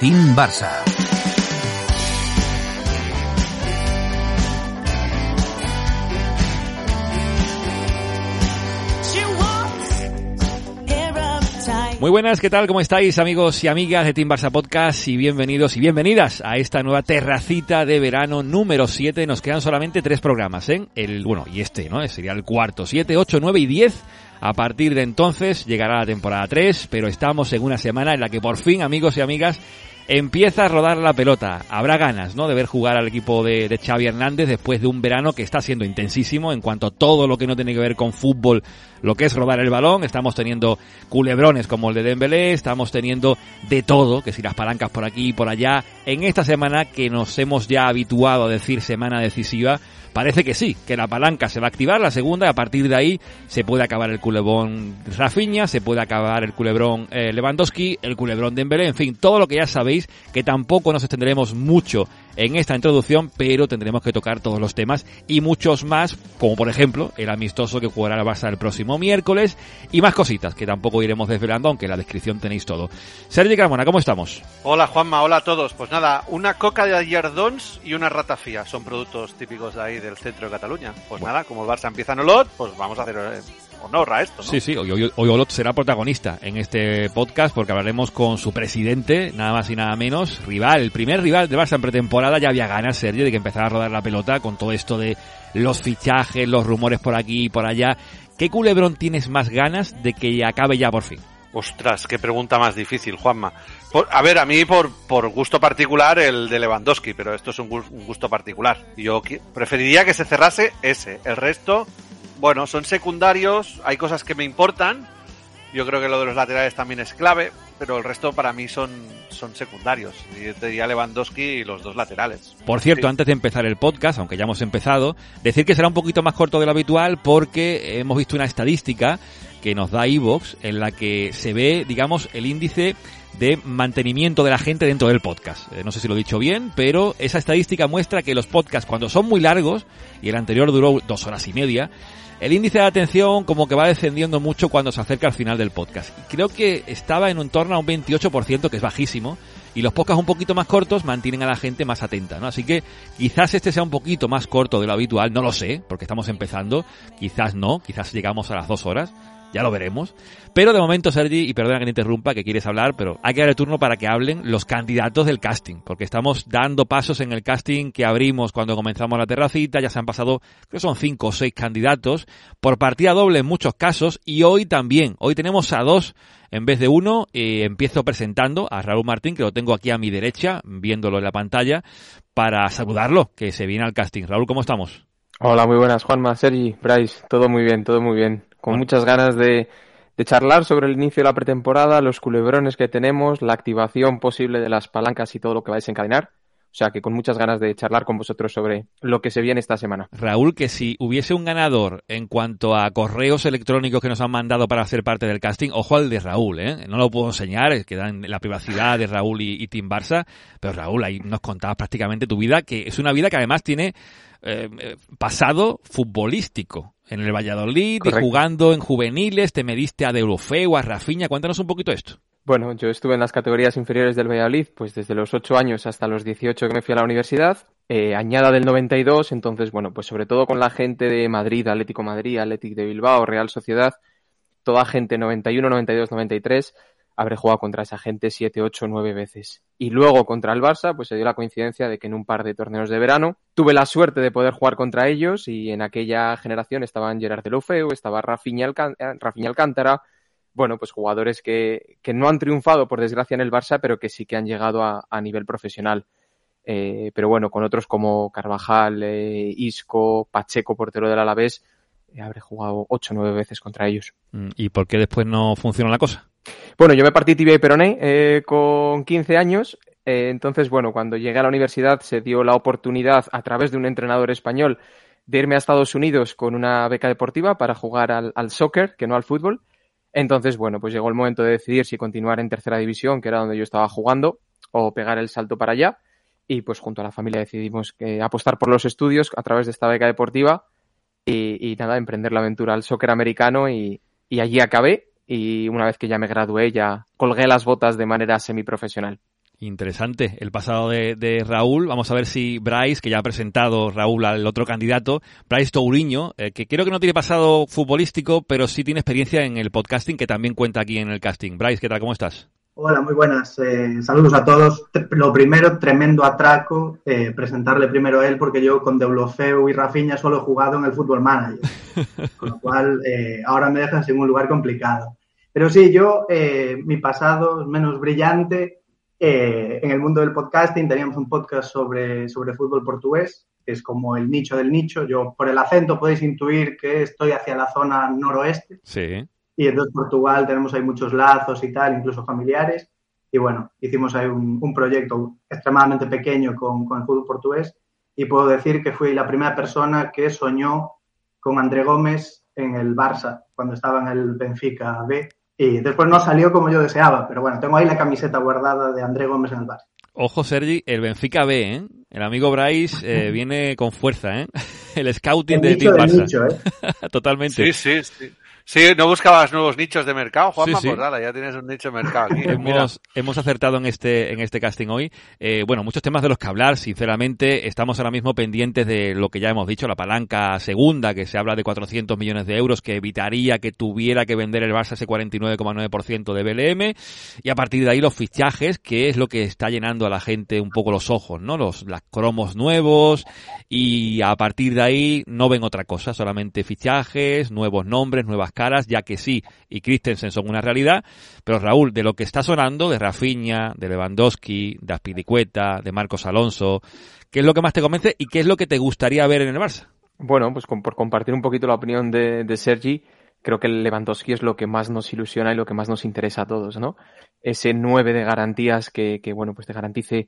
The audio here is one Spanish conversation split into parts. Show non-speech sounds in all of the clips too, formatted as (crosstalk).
Team Barça. Muy buenas, ¿qué tal? ¿Cómo estáis amigos y amigas de Team Barça Podcast? Y bienvenidos y bienvenidas a esta nueva terracita de verano número 7. Nos quedan solamente tres programas, ¿eh? El, bueno, y este, ¿no? Sería el cuarto. 7, 8, 9 y 10. A partir de entonces llegará la temporada 3, pero estamos en una semana en la que por fin, amigos y amigas, empieza a rodar la pelota. Habrá ganas, ¿no? De ver jugar al equipo de, de, Xavi Hernández después de un verano que está siendo intensísimo en cuanto a todo lo que no tiene que ver con fútbol, lo que es rodar el balón. Estamos teniendo culebrones como el de Dembélé, estamos teniendo de todo, que si las palancas por aquí y por allá. En esta semana que nos hemos ya habituado a decir semana decisiva, Parece que sí, que la palanca se va a activar, la segunda, y a partir de ahí se puede acabar el culebrón Rafinha, se puede acabar el culebrón eh, Lewandowski, el culebrón Dembélé, en fin, todo lo que ya sabéis, que tampoco nos extenderemos mucho en esta introducción, pero tendremos que tocar todos los temas y muchos más, como por ejemplo el amistoso que jugará la Barça el próximo miércoles y más cositas que tampoco iremos desvelando, aunque en la descripción tenéis todo. Sergio Carmona, ¿cómo estamos? Hola Juanma, hola a todos. Pues nada, una coca de Ayardons y una ratafía son productos típicos de ahí del centro de Cataluña. Pues bueno. nada, como el Barça empieza en Olot, pues vamos a hacer eh, honor a esto. ¿no? Sí, sí, hoy, hoy, hoy, Olot será protagonista en este podcast porque hablaremos con su presidente, nada más y nada menos, rival, el primer rival de Barça en pretemporada, ya había ganas, Sergio, de que empezara a rodar la pelota con todo esto de los fichajes, los rumores por aquí y por allá. ¿Qué culebrón tienes más ganas de que acabe ya por fin? Ostras, qué pregunta más difícil, Juanma. Por, a ver, a mí por, por gusto particular el de Lewandowski, pero esto es un, un gusto particular. Yo preferiría que se cerrase ese. El resto, bueno, son secundarios, hay cosas que me importan. Yo creo que lo de los laterales también es clave, pero el resto para mí son, son secundarios. Yo te diría Lewandowski y los dos laterales. Por cierto, sí. antes de empezar el podcast, aunque ya hemos empezado, decir que será un poquito más corto de lo habitual porque hemos visto una estadística que nos da Evox en la que se ve, digamos, el índice de mantenimiento de la gente dentro del podcast. Eh, no sé si lo he dicho bien, pero esa estadística muestra que los podcasts cuando son muy largos, y el anterior duró dos horas y media, el índice de atención como que va descendiendo mucho cuando se acerca al final del podcast. Creo que estaba en un torno a un 28%, que es bajísimo, y los podcasts un poquito más cortos mantienen a la gente más atenta, ¿no? Así que quizás este sea un poquito más corto de lo habitual, no lo sé, porque estamos empezando, quizás no, quizás llegamos a las dos horas, ya lo veremos. Pero de momento, Sergi, y perdona que te interrumpa, que quieres hablar, pero hay que dar el turno para que hablen los candidatos del casting, porque estamos dando pasos en el casting que abrimos cuando comenzamos la terracita, ya se han pasado, creo que son cinco o seis candidatos, por partida doble en muchos casos, y hoy también, hoy tenemos a dos en vez de uno, eh, empiezo presentando a Raúl Martín, que lo tengo aquí a mi derecha, viéndolo en la pantalla, para saludarlo, que se viene al casting. Raúl, ¿cómo estamos? Hola, muy buenas, Juanma, Sergi, Bryce, todo muy bien, todo muy bien con bueno. muchas ganas de, de, charlar sobre el inicio de la pretemporada, los culebrones que tenemos, la activación posible de las palancas y todo lo que vais a encadenar. O sea que con muchas ganas de charlar con vosotros sobre lo que se viene esta semana. Raúl, que si hubiese un ganador en cuanto a correos electrónicos que nos han mandado para ser parte del casting, ojo al de Raúl, ¿eh? No lo puedo enseñar, queda en la privacidad de Raúl y, y Team Barça, pero Raúl, ahí nos contabas prácticamente tu vida, que es una vida que además tiene eh, pasado futbolístico en el Valladolid Correcto. y jugando en juveniles, te mediste a Deulofeu, a Rafinha, cuéntanos un poquito esto. Bueno, yo estuve en las categorías inferiores del Valladolid, pues desde los 8 años hasta los 18 que me fui a la universidad, eh, añada del 92, entonces, bueno, pues sobre todo con la gente de Madrid, Atlético Madrid, Atlético de Bilbao, Real Sociedad, toda gente 91, 92, 93, habré jugado contra esa gente 7, 8, 9 veces. Y luego contra el Barça, pues se dio la coincidencia de que en un par de torneos de verano tuve la suerte de poder jugar contra ellos y en aquella generación estaban Gerard Deulofeu, estaba Rafinha, Alcán Rafinha Alcántara, bueno, pues jugadores que, que, no han triunfado por desgracia en el Barça, pero que sí que han llegado a, a nivel profesional. Eh, pero bueno, con otros como Carvajal, eh, Isco, Pacheco, portero del Alavés, eh, habré jugado 8 o 9 veces contra ellos. ¿Y por qué después no funcionó la cosa? Bueno, yo me partí tibia y peroné eh, con 15 años. Eh, entonces, bueno, cuando llegué a la universidad se dio la oportunidad a través de un entrenador español de irme a Estados Unidos con una beca deportiva para jugar al, al soccer, que no al fútbol. Entonces, bueno, pues llegó el momento de decidir si continuar en tercera división, que era donde yo estaba jugando, o pegar el salto para allá. Y pues junto a la familia decidimos apostar por los estudios a través de esta beca deportiva y, nada, emprender la aventura al soccer americano y, y allí acabé y una vez que ya me gradué ya colgué las botas de manera semiprofesional. Interesante el pasado de, Raúl. Vamos a ver si Bryce, que ya ha presentado Raúl al otro candidato, Bryce Touriño, eh, que creo que no tiene pasado futbolístico, pero sí tiene experiencia en el podcasting, que también cuenta aquí en el casting. Bryce, ¿qué tal? ¿Cómo estás? Hola, muy buenas. Eh, saludos a todos. Lo primero, tremendo atraco, eh, presentarle primero a él, porque yo con Deulofeu y Rafinha solo he jugado en el Fútbol Manager. (laughs) Con lo cual, ahora me dejan en un lugar complicado. Pero sí, yo, mi pasado menos brillante eh, en el mundo del podcasting teníamos un podcast sobre, sobre fútbol portugués, que es como el nicho del nicho. Yo, por el acento, podéis intuir que estoy hacia la zona noroeste. Sí. Y entonces Portugal tenemos ahí muchos lazos y tal, incluso familiares. Y bueno, hicimos ahí un, un proyecto extremadamente pequeño con, con el fútbol portugués. Y puedo decir que fui la primera persona que soñó con André Gómez en el Barça, cuando estaba en el Benfica B y después no salió como yo deseaba, pero bueno, tengo ahí la camiseta guardada de André Gómez en el bar. Ojo, Sergi, el Benfica B, ¿eh? El amigo Bryce eh, (laughs) viene con fuerza, ¿eh? (laughs) El scouting de Team Barça. ¿eh? (laughs) Totalmente. Sí, sí, sí. Sí, ¿no buscabas nuevos nichos de mercado, Juanma? Pues nada, ya tienes un nicho de mercado aquí. (laughs) hemos, hemos acertado en este, en este casting hoy. Eh, bueno, muchos temas de los que hablar, sinceramente. Estamos ahora mismo pendientes de lo que ya hemos dicho, la palanca segunda, que se habla de 400 millones de euros, que evitaría que tuviera que vender el Barça ese 49,9% de BLM. Y a partir de ahí los fichajes, que es lo que está llenando a la gente un poco los ojos, ¿no? Los, las cromos nuevos. Y a partir de ahí no ven otra cosa, solamente fichajes, nuevos nombres, nuevas caras, ya que sí, y Christensen son una realidad, pero Raúl, de lo que está sonando, de Rafinha, de Lewandowski, de Aspilicueta, de Marcos Alonso, ¿qué es lo que más te convence y qué es lo que te gustaría ver en el Barça? Bueno, pues por compartir un poquito la opinión de, Sergi, creo que el Lewandowski es lo que más nos ilusiona y lo que más nos interesa a todos, ¿no? Ese 9 de garantías que, que bueno, pues te garantice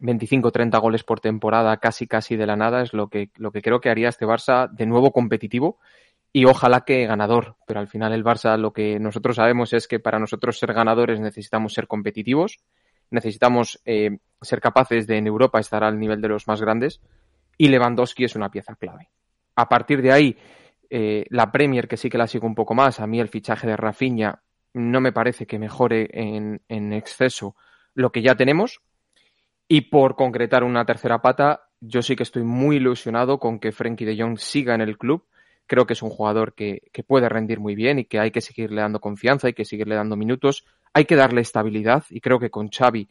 25 30 goles por temporada casi casi de la nada es lo que, lo que creo que haría este Barça de nuevo competitivo y ojalá que ganador. Pero al final el Barça lo que nosotros sabemos es que para nosotros ser ganadores necesitamos ser competitivos, necesitamos eh, ser capaces de en Europa estar al nivel de los más grandes y Lewandowski es una pieza clave. A partir de ahí, eh, la Premier, que sí que la sigo un poco más, a mí el fichaje de Rafinha no me parece que mejore en, exceso lo que ya tenemos. Y por concretar una tercera pata, yo sí que estoy muy ilusionado con que Frenkie de Jong siga en el club Creo que es un jugador que, puede rendir muy bien y que hay que seguirle dando confianza, hay que seguirle dando minutos, hay que darle estabilidad y creo que con Xavi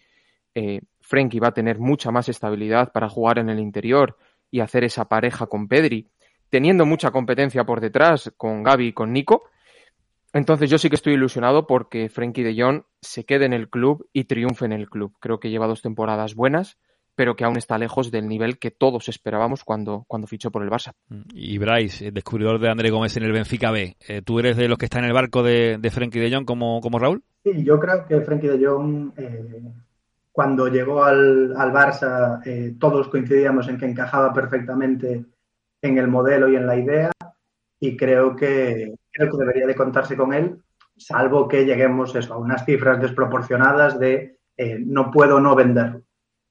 eh, Frenkie va a tener mucha más estabilidad para jugar en el interior y hacer esa pareja con Pedri, teniendo mucha competencia por detrás con Gaby y con Nico. Entonces yo sí que estoy ilusionado porque Frenkie de Jong se quede en el club y triunfe en el club. Creo que lleva dos temporadas buenas pero que aún está lejos del nivel que todos esperábamos cuando, cuando fichó por el Barça. Y Bryce, el descubridor de André Gómez en el Benfica B, eh, ¿tú eres de los que está en el barco de, de Frenkie de Jong como, como Raúl? Sí, yo creo que Frenkie de Jong, eh, cuando llegó al, al Barça, eh, todos coincidíamos en que encajaba perfectamente en el modelo y en la idea, y creo que, creo que debería de contarse con él, salvo que lleguemos eso, a unas cifras desproporcionadas de no puedo no venderlo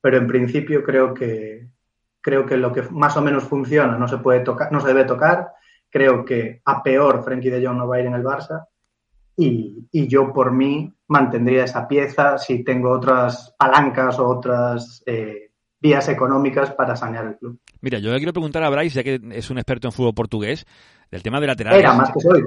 pero en principio creo que creo que lo que más o menos funciona no se puede tocar, no se debe tocar. Creo que a peor Frenkie de Jong no va a ir en el Barça y, yo por mí mantendría esa pieza si tengo otras palancas o otras eh, vías económicas para sanear el club. Mira, yo le quiero preguntar a Bryce, ya que es un experto en fútbol portugués, del tema de laterales. Era más que soy.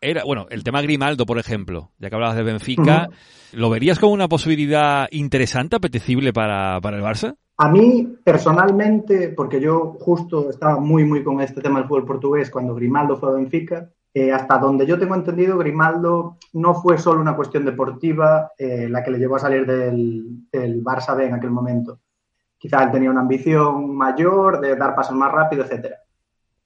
Era, bueno, el tema Grimaldo, por ejemplo, ya que hablabas de Benfica, ¿lo verías como una posibilidad interesante, apetecible para, para el Barça? A mí, personalmente, porque yo justo estaba muy, muy con este tema del fútbol portugués cuando Grimaldo fue a Benfica, eh, hasta donde yo tengo entendido, Grimaldo no fue solo una cuestión deportiva eh, la que le llevó a salir del, del Barça B en aquel momento. Quizá él tenía una ambición mayor de dar pasos más rápido, etcétera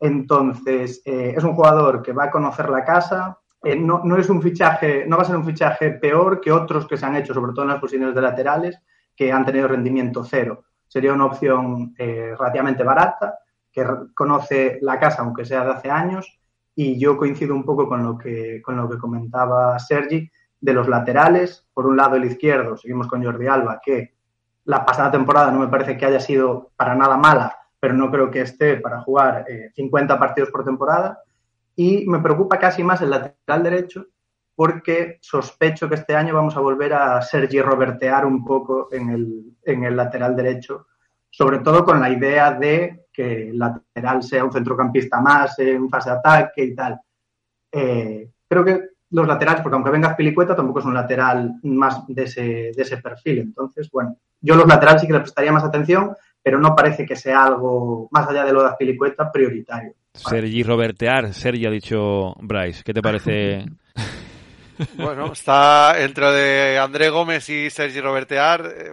entonces, eh, es un jugador que va a conocer la casa. Eh, no, es un fichaje, no va a ser un fichaje peor que otros que se han hecho, sobre todo en las posiciones de laterales, que han tenido rendimiento cero. Sería una opción eh, relativamente barata, que conoce la casa, aunque sea de hace años, y yo coincido un poco con lo que, con lo que comentaba Sergi de los laterales. Por un lado, el izquierdo, seguimos con Jordi Alba, que la pasada temporada no me parece que haya sido para nada mala, pero no creo que esté para jugar 50 eh, partidos por temporada. Y me preocupa casi más el lateral derecho, porque sospecho que este año vamos a volver a Sergi Robertear un poco en el, en el lateral derecho, sobre todo con la idea de que el lateral sea un centrocampista más en fase de ataque y tal. Eh, creo que los laterales, porque aunque venga Pilicueta, tampoco es un lateral más de ese, de ese perfil. Entonces, bueno, yo los laterales sí que les prestaría más atención, pero no parece que sea algo, más allá de lo de Pilicueta, prioritario. Sergi Robertear, Sergi ha dicho Bryce. ¿Qué te (laughs) parece (laughs) Bueno, está entre de André Gómez y Sergi Robertear. Eh,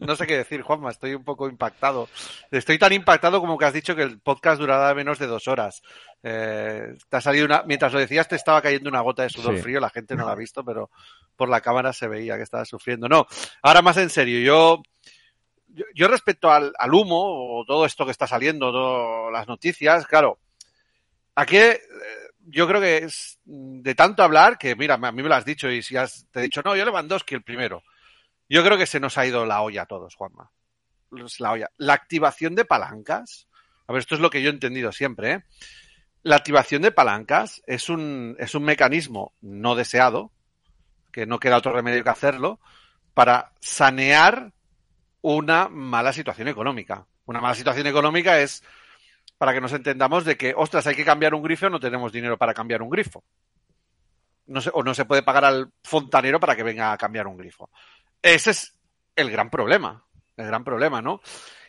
no sé qué decir, Juanma, estoy un poco impactado. Estoy tan impactado como que has dicho que el podcast durará menos de dos horas. Eh, te ha salido una, mientras lo decías, te estaba cayendo una gota de sudor frío, la gente no lo ha visto, pero por la cámara se veía que estaba sufriendo. No, ahora más en serio, yo, yo, respecto al, al, humo o todo esto que está saliendo, todas las noticias, claro, aquí yo creo que es de tanto hablar que, mira, a mí me lo has dicho y si has, te he dicho, no, yo Lewandowski el primero. Yo creo que se nos ha ido la olla a todos, Juanma. La olla. La activación de palancas. A ver, esto es lo que yo he entendido siempre, ¿eh? La activación de palancas es un, es un mecanismo no deseado, que no queda otro remedio que hacerlo, para sanear una mala situación económica. Una mala situación económica es para que nos entendamos de que, ostras, hay que cambiar un grifo, no tenemos dinero para cambiar un grifo. No o no se puede pagar al fontanero para que venga a cambiar un grifo. Ese es el gran problema, el gran problema, ¿no?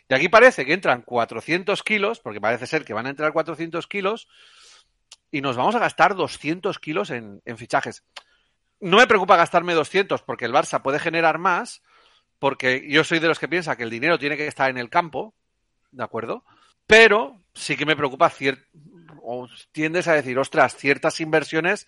Y aquí parece que entran 400 kilos, porque parece ser que van a entrar 400 kilos, y nos vamos a gastar 200 kilos en, en fichajes. No me preocupa gastarme 200 porque el Barça puede generar más, porque yo soy de los que piensa que el dinero tiene que estar en el campo, ¿de acuerdo? Pero sí que me preocupa o tiendes a decir, ostras, ciertas inversiones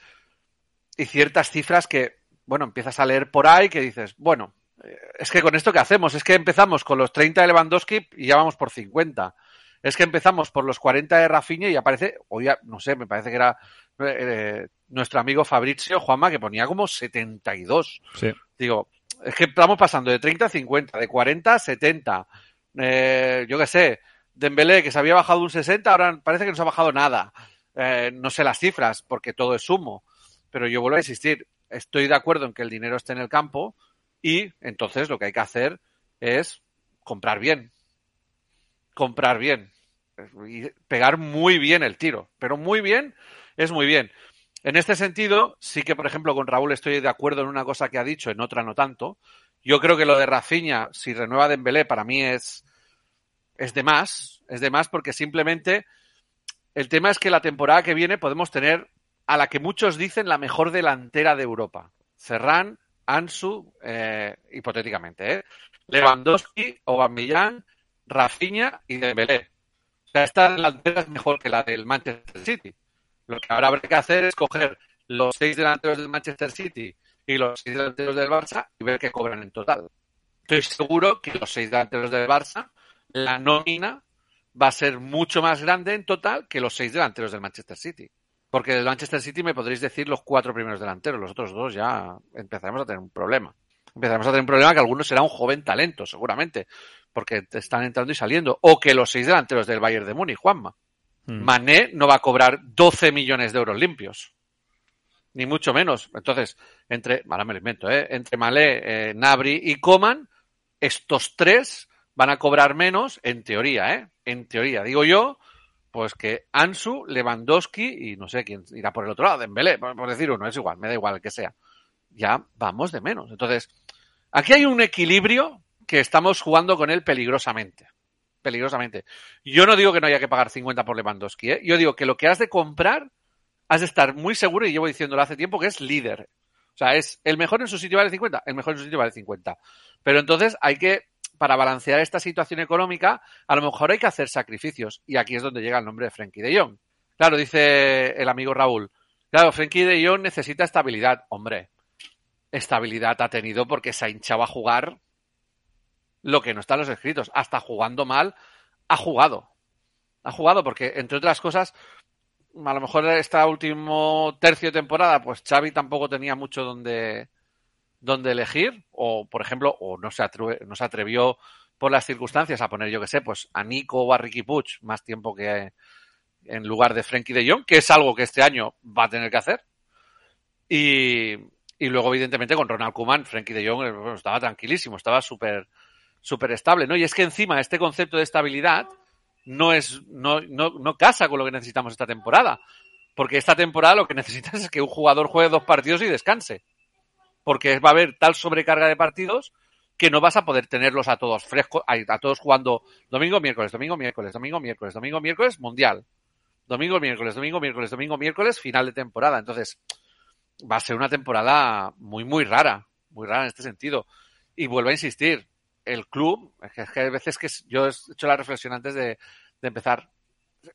y ciertas cifras que, bueno, empiezas a leer por ahí que dices, bueno, eh, es que con esto que hacemos, es que empezamos con los 30 de Lewandowski y ya vamos por 50. Es que empezamos por los 40 de Rafinha y aparece, o ya, no sé, me parece que era eh, nuestro amigo Fabrizio Juanma que ponía como 72. Sí. Digo, es que estamos pasando de 30 a 50, de 40 a 70. Eh, yo qué sé, Dembélé, que se había bajado un 60, ahora parece que no se ha bajado nada. Eh, no sé las cifras, porque todo es sumo. Pero yo vuelvo a insistir, estoy de acuerdo en que el dinero esté en el campo y entonces lo que hay que hacer es comprar bien. Comprar bien. Y pegar muy bien el tiro. Pero muy bien es muy bien. En este sentido, sí que, por ejemplo, con Raúl estoy de acuerdo en una cosa que ha dicho, en otra no tanto. Yo creo que lo de Rafinha, si renueva Dembélé, para mí es, es de más, es de más porque simplemente el tema es que la temporada que viene podemos tener a la que muchos dicen la mejor delantera de Europa. Ferran, Ansu, eh, hipotéticamente, ¿eh? Lewandowski, Aubameyang, Rafinha y Dembélé. O sea, esta delantera es mejor que la del Manchester City. Lo que ahora habrá que hacer es coger los seis delanteros del Manchester City y los seis delanteros del Barça y ver qué cobran en total. Estoy seguro que los seis delanteros del Barça la nómina va a ser mucho más grande en total que los seis delanteros del Manchester City. Porque del Manchester City me podréis decir los cuatro primeros delanteros, los otros dos ya empezaremos a tener un problema. Empezaremos a tener un problema que algunos será un joven talento, seguramente, porque están entrando y saliendo. O que los seis delanteros del Bayern de Múnich, Juanma. Hmm. Mané no va a cobrar 12 millones de euros limpios. Ni mucho menos. Entonces, entre, ahora me lo invento, ¿eh? entre Malé, eh, Nabri y Coman, estos tres van a cobrar menos, en teoría, ¿eh? En teoría, digo yo, pues que Ansu, Lewandowski y no sé quién irá por el otro lado, Dembélé, por, por decir uno, es igual, me da igual el que sea. Ya vamos de menos. Entonces, aquí hay un equilibrio que estamos jugando con él peligrosamente. Peligrosamente. Yo no digo que no haya que pagar 50 por Lewandowski, ¿eh? Yo digo que lo que has de comprar, has de estar muy seguro, y llevo diciéndolo hace tiempo, que es líder. O sea, es el mejor en su sitio vale 50, el mejor en su sitio vale 50. Pero entonces hay que para balancear esta situación económica, a lo mejor hay que hacer sacrificios. Y aquí es donde llega el nombre de Frenkie de Jong. Claro, dice el amigo Raúl. Claro, Frenkie de Jong necesita estabilidad. Hombre, estabilidad ha tenido porque se ha hinchado a jugar lo que no está en los escritos. Hasta jugando mal, ha jugado. Ha jugado porque, entre otras cosas, a lo mejor esta último tercio de temporada, pues Xavi tampoco tenía mucho donde, donde elegir, o por ejemplo, o no se, no se atrevió por las circunstancias a poner, yo que sé, pues a Nico o a Ricky Puch más tiempo que en lugar de Frankie de Jong, que es algo que este año va a tener que hacer. Y, Y luego, evidentemente, con Ronald Koeman, Frankie de Jong eh, estaba tranquilísimo, estaba súper súper estable, ¿no? Y es que encima este concepto de estabilidad no es no, no, no casa con lo que necesitamos esta temporada. Porque esta temporada lo que (laughs) necesitas es que un jugador juegue dos partidos y descanse. Porque va a haber tal sobrecarga de partidos que no vas a poder tenerlos a todos frescos, a, todos jugando domingo, miércoles, domingo, miércoles, domingo, miércoles, domingo, miércoles, mundial. Domingo, miércoles, domingo, miércoles, domingo, miércoles, final de temporada. Entonces, va a ser una temporada muy, muy rara, muy rara en este sentido. Y vuelvo a insistir, el club, es que, hay veces que yo he hecho la reflexión antes de, de empezar,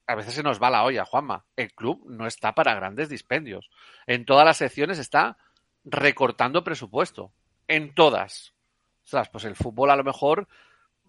a veces se nos va la olla, Juanma. El club no está para grandes dispendios. En todas las secciones está recortando presupuesto. En todas. O sea, pues el fútbol a lo mejor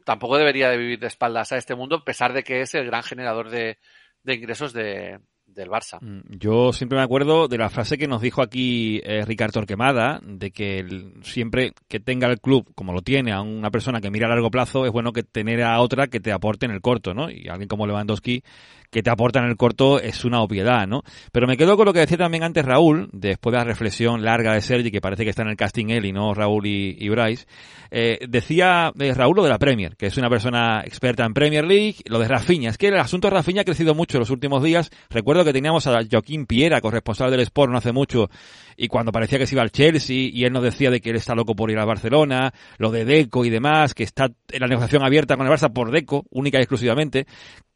tampoco debería de vivir de espaldas a este mundo, a pesar de que es el gran generador de, ingresos de, del Barça. Mm, yo siempre me acuerdo de la frase que nos dijo aquí eh, Ricardo Torquemada, de que siempre que tenga el club, como lo tiene, a una persona que mira a largo plazo, es bueno que tener a otra que te aporte en el corto, ¿no? Y alguien como Lewandowski que te aporta en el corto es una obviedad, ¿no? Pero me quedo con lo que decía también antes Raúl, después de la reflexión larga de Sergi, que parece que está en el casting él y no Raúl y, Bryce, eh, decía eh, Raúl lo de la Premier, que es una persona experta en Premier League, lo de Rafinha, es que el asunto de Rafinha ha crecido mucho en los últimos días, recuerdo que teníamos a Joaquín Piera, corresponsal del Sport no hace mucho, y cuando parecía que se iba al Chelsea, y él nos decía de que él está loco por ir al Barcelona, lo de Deco y demás, que está en la negociación abierta con el Barça por Deco, única y exclusivamente,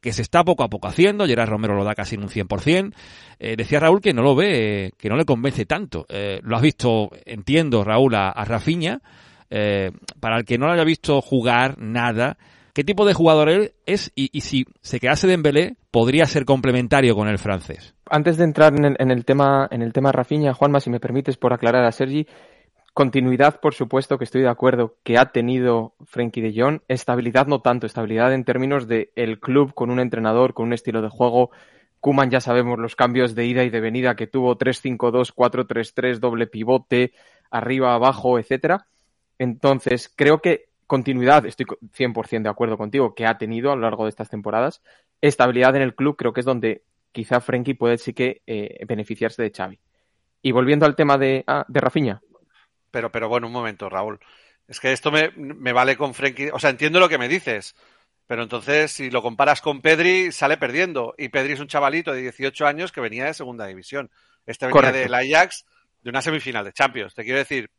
que se está poco a poco haciendo, Gerard Romero lo da casi en un 100%, eh, decía Raúl que no lo ve, que no le convence tanto. Eh, lo has visto, entiendo, Raúl, a, a Rafinha, eh, para el que no lo haya visto jugar nada, ¿qué tipo de jugador es y, si se quedase Dembélé podría ser complementario con el francés? Antes de entrar en el, en el tema en el tema Rafinha, Juanma, si me permites por aclarar a Sergi, Continuidad, por supuesto, que estoy de acuerdo que ha tenido Frenkie de Jong. Estabilidad no tanto, estabilidad en términos de el club con un entrenador, con un estilo de juego. Kuman ya sabemos los cambios de ida y de venida que tuvo 3-5-2, 4-3-3, doble pivote, arriba, abajo, etcétera. Entonces, creo que continuidad, estoy 100% de acuerdo contigo, que ha tenido a lo largo de estas temporadas. Estabilidad en el club, creo que es donde quizá Frenkie puede sí que eh, beneficiarse de Xavi. Y volviendo al tema de, ah, pero, pero bueno, un momento, Raúl. Es que esto me, me vale con Frenkie. O sea, entiendo lo que me dices. Pero entonces, si lo comparas con Pedri, sale perdiendo. Y Pedri es un chavalito de 18 años que venía de segunda división. Este venía del Ajax de una semifinal de Champions. Te quiero decir.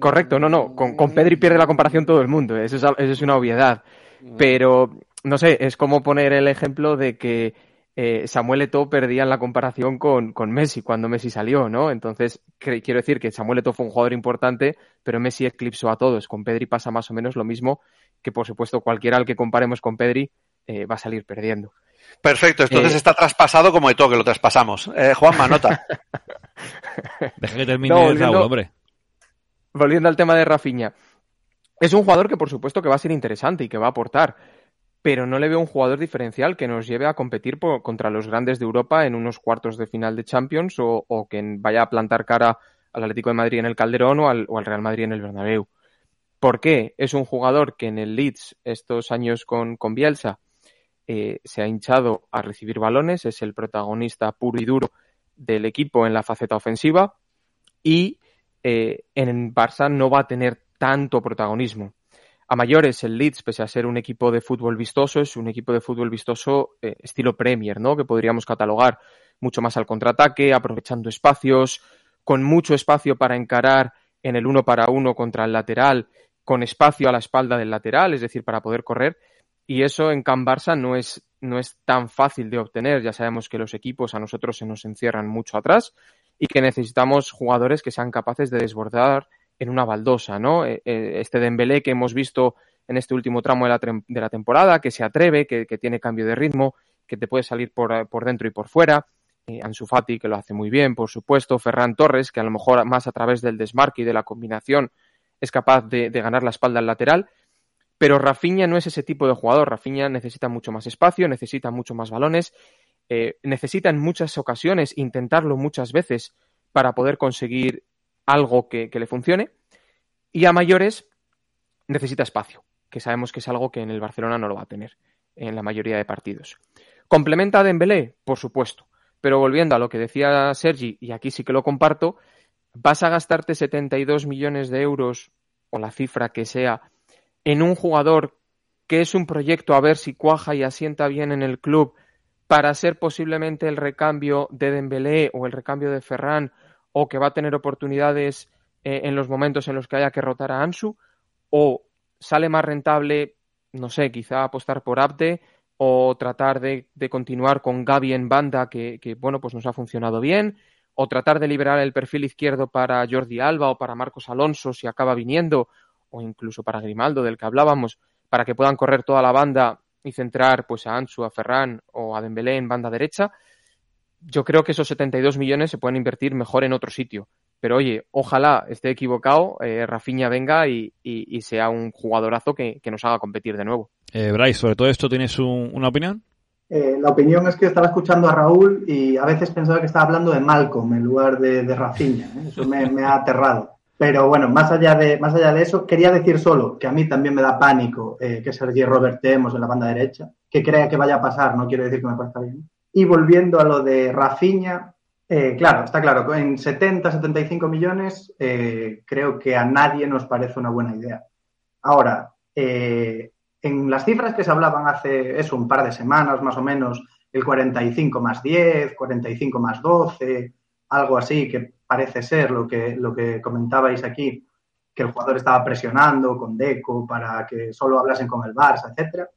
Correcto, no, no. Con, con Pedri pierde la comparación todo el mundo. Eso es, eso es una obviedad. Mm. Pero, no sé, es como poner el ejemplo de que eh, Samuel Eto'o perdía en la comparación con, Messi cuando Messi salió, ¿no? Entonces, quiero decir que Samuel Eto'o fue un jugador importante, pero Messi eclipsó a todos. Con Pedri pasa más o menos lo mismo, que por supuesto cualquiera al que comparemos con Pedri eh, va a salir perdiendo. Perfecto, entonces eh, está traspasado como Eto'o, que lo traspasamos. Juan Manota. (laughs) Deja que termine el Raúl, hombre. Volviendo al tema de Rafinha. Es un jugador que por supuesto que va a ser interesante y que va a aportar pero no le veo un jugador diferencial que nos lleve a competir contra los grandes de Europa en unos cuartos de final de Champions o, que vaya a plantar cara al Atlético de Madrid en el Calderón o al, Real Madrid en el Bernabéu. ¿Por qué? Es un jugador que en el Leeds estos años con, Bielsa eh, se ha hinchado a recibir balones, es el protagonista puro y duro del equipo en la faceta ofensiva y eh, en Barça no va a tener tanto protagonismo a mayores, el Leeds, pese a ser un equipo de fútbol vistoso, es un equipo de fútbol vistoso eh, estilo Premier, ¿no? Que podríamos catalogar mucho más al contraataque, aprovechando espacios, con mucho espacio para encarar en el uno para uno contra el lateral, con espacio a la espalda del lateral, es decir, para poder correr. Y eso en Can Barça no es, no es tan fácil de obtener. Ya sabemos que los equipos a nosotros se nos encierran mucho atrás y que necesitamos jugadores que sean capaces de desbordar en una baldosa, ¿no? Eh, eh, este Dembélé que hemos visto en este último tramo de la, temporada, que se atreve, que, tiene cambio de ritmo, que te puede salir por, por dentro y por fuera. Eh, Ansu Fati, que lo hace muy bien, por supuesto. Ferran Torres, que a lo mejor más a través del desmarque y de la combinación es capaz de, ganar la espalda al lateral. Pero Rafinha no es ese tipo de jugador. Rafinha necesita mucho más espacio, necesita mucho más balones, necesita en muchas ocasiones intentarlo muchas veces para poder conseguir algo que, le funcione. Y a mayores necesita espacio, que sabemos que es algo que en el Barcelona no lo va a tener en la mayoría de partidos. ¿Complementa a Dembélé? Por supuesto. Pero volviendo a lo que decía Sergi, y aquí sí que lo comparto, vas a gastarte 72 millones de euros, o la cifra que sea, en un jugador que es un proyecto a ver si cuaja y asienta bien en el club para ser posiblemente el recambio de Dembélé o el recambio de Ferran o que va a tener oportunidades eh, en los momentos en los que haya que rotar a Ansu o sale más rentable, no sé, quizá apostar por Abde o tratar de, continuar con Gaby en banda, que, bueno, pues nos ha funcionado bien, o tratar de liberar el perfil izquierdo para Jordi Alba o para Marcos Alonso si acaba viniendo, o incluso para Grimaldo, del que hablábamos, para que puedan correr toda la banda y centrar pues a Ansu, a Ferran o a Dembélé en banda derecha. Yo creo que esos 72 millones se pueden invertir mejor en otro sitio. Pero oye, ojalá esté equivocado, eh, Rafinha venga y, sea un jugadorazo que, nos haga competir de nuevo. Eh, Bryce, sobre todo esto, ¿tienes una opinión? Eh, la opinión es que estaba escuchando a Raúl y a veces pensaba que estaba hablando de Malcolm en lugar de, de Rafinha. ¿eh? Eso me, ha aterrado. Pero bueno, más allá, de, más allá de eso, quería decir solo que a mí también me da pánico que Sergi Robert Temos en la banda derecha, que crea que vaya a pasar, no quiero decir que me parezca bien. Y volviendo a lo de Rafinha, eh, claro, está claro. En 70, 75 millones eh, creo que a nadie nos parece una buena idea. Ahora, eh, en las cifras que se hablaban hace eso, un par de semanas más o menos, el 45 más 10, 45 más 12, algo así, que parece ser lo que, lo que comentabais aquí, que el jugador estaba presionando con Deco para que solo hablasen con el Barça, etcétera.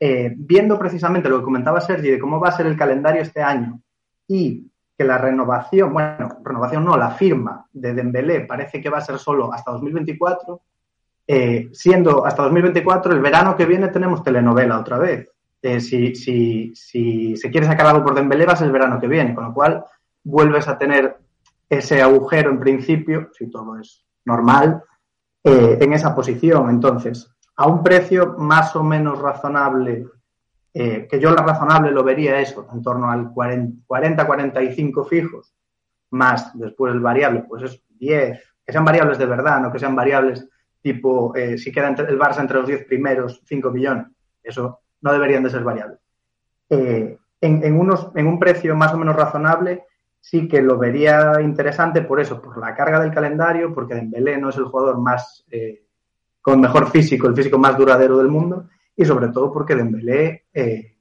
Viendo precisamente lo que comentaba Sergi de cómo va a ser el calendario este año y que la renovación, bueno, renovación no, la firma de Dembélé parece que va a ser solo hasta 2024, eh, siendo hasta 2024, el verano que viene tenemos telenovela otra vez. Eh, si, si, si, se quiere sacar algo por Dembélé va a ser el verano que viene, con lo cual vuelves a tener ese agujero en principio, si todo es normal, eh, en esa posición. Entonces, a un precio más o menos razonable eh, que yo lo razonable lo vería eso, en torno al 40-45 fijos, más después el variable, pues es 10, que sean variables de verdad, no que sean variables tipo, eh, si queda el Barça entre los 10 primeros, 5 millones, eso no deberían de ser variables. Eh, en, unos, en un precio más o menos razonable, sí que lo vería interesante por eso, por la carga del calendario, porque Dembélé no es el jugador más con mejor físico, el físico más duradero del mundo, y sobre todo porque Dembélé eh,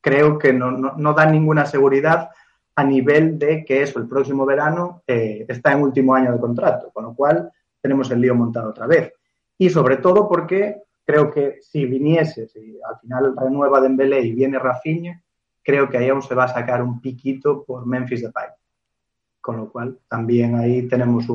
creo que no, da ninguna seguridad a nivel de que eso el próximo verano eh, está en último año de contrato, con lo cual tenemos el lío montado otra vez. Y sobre todo porque creo que si viniese, si al final renueva Dembélé y viene Rafinha, creo que ahí aún se va a sacar un piquito por Memphis Depay. Con lo cual también ahí tenemos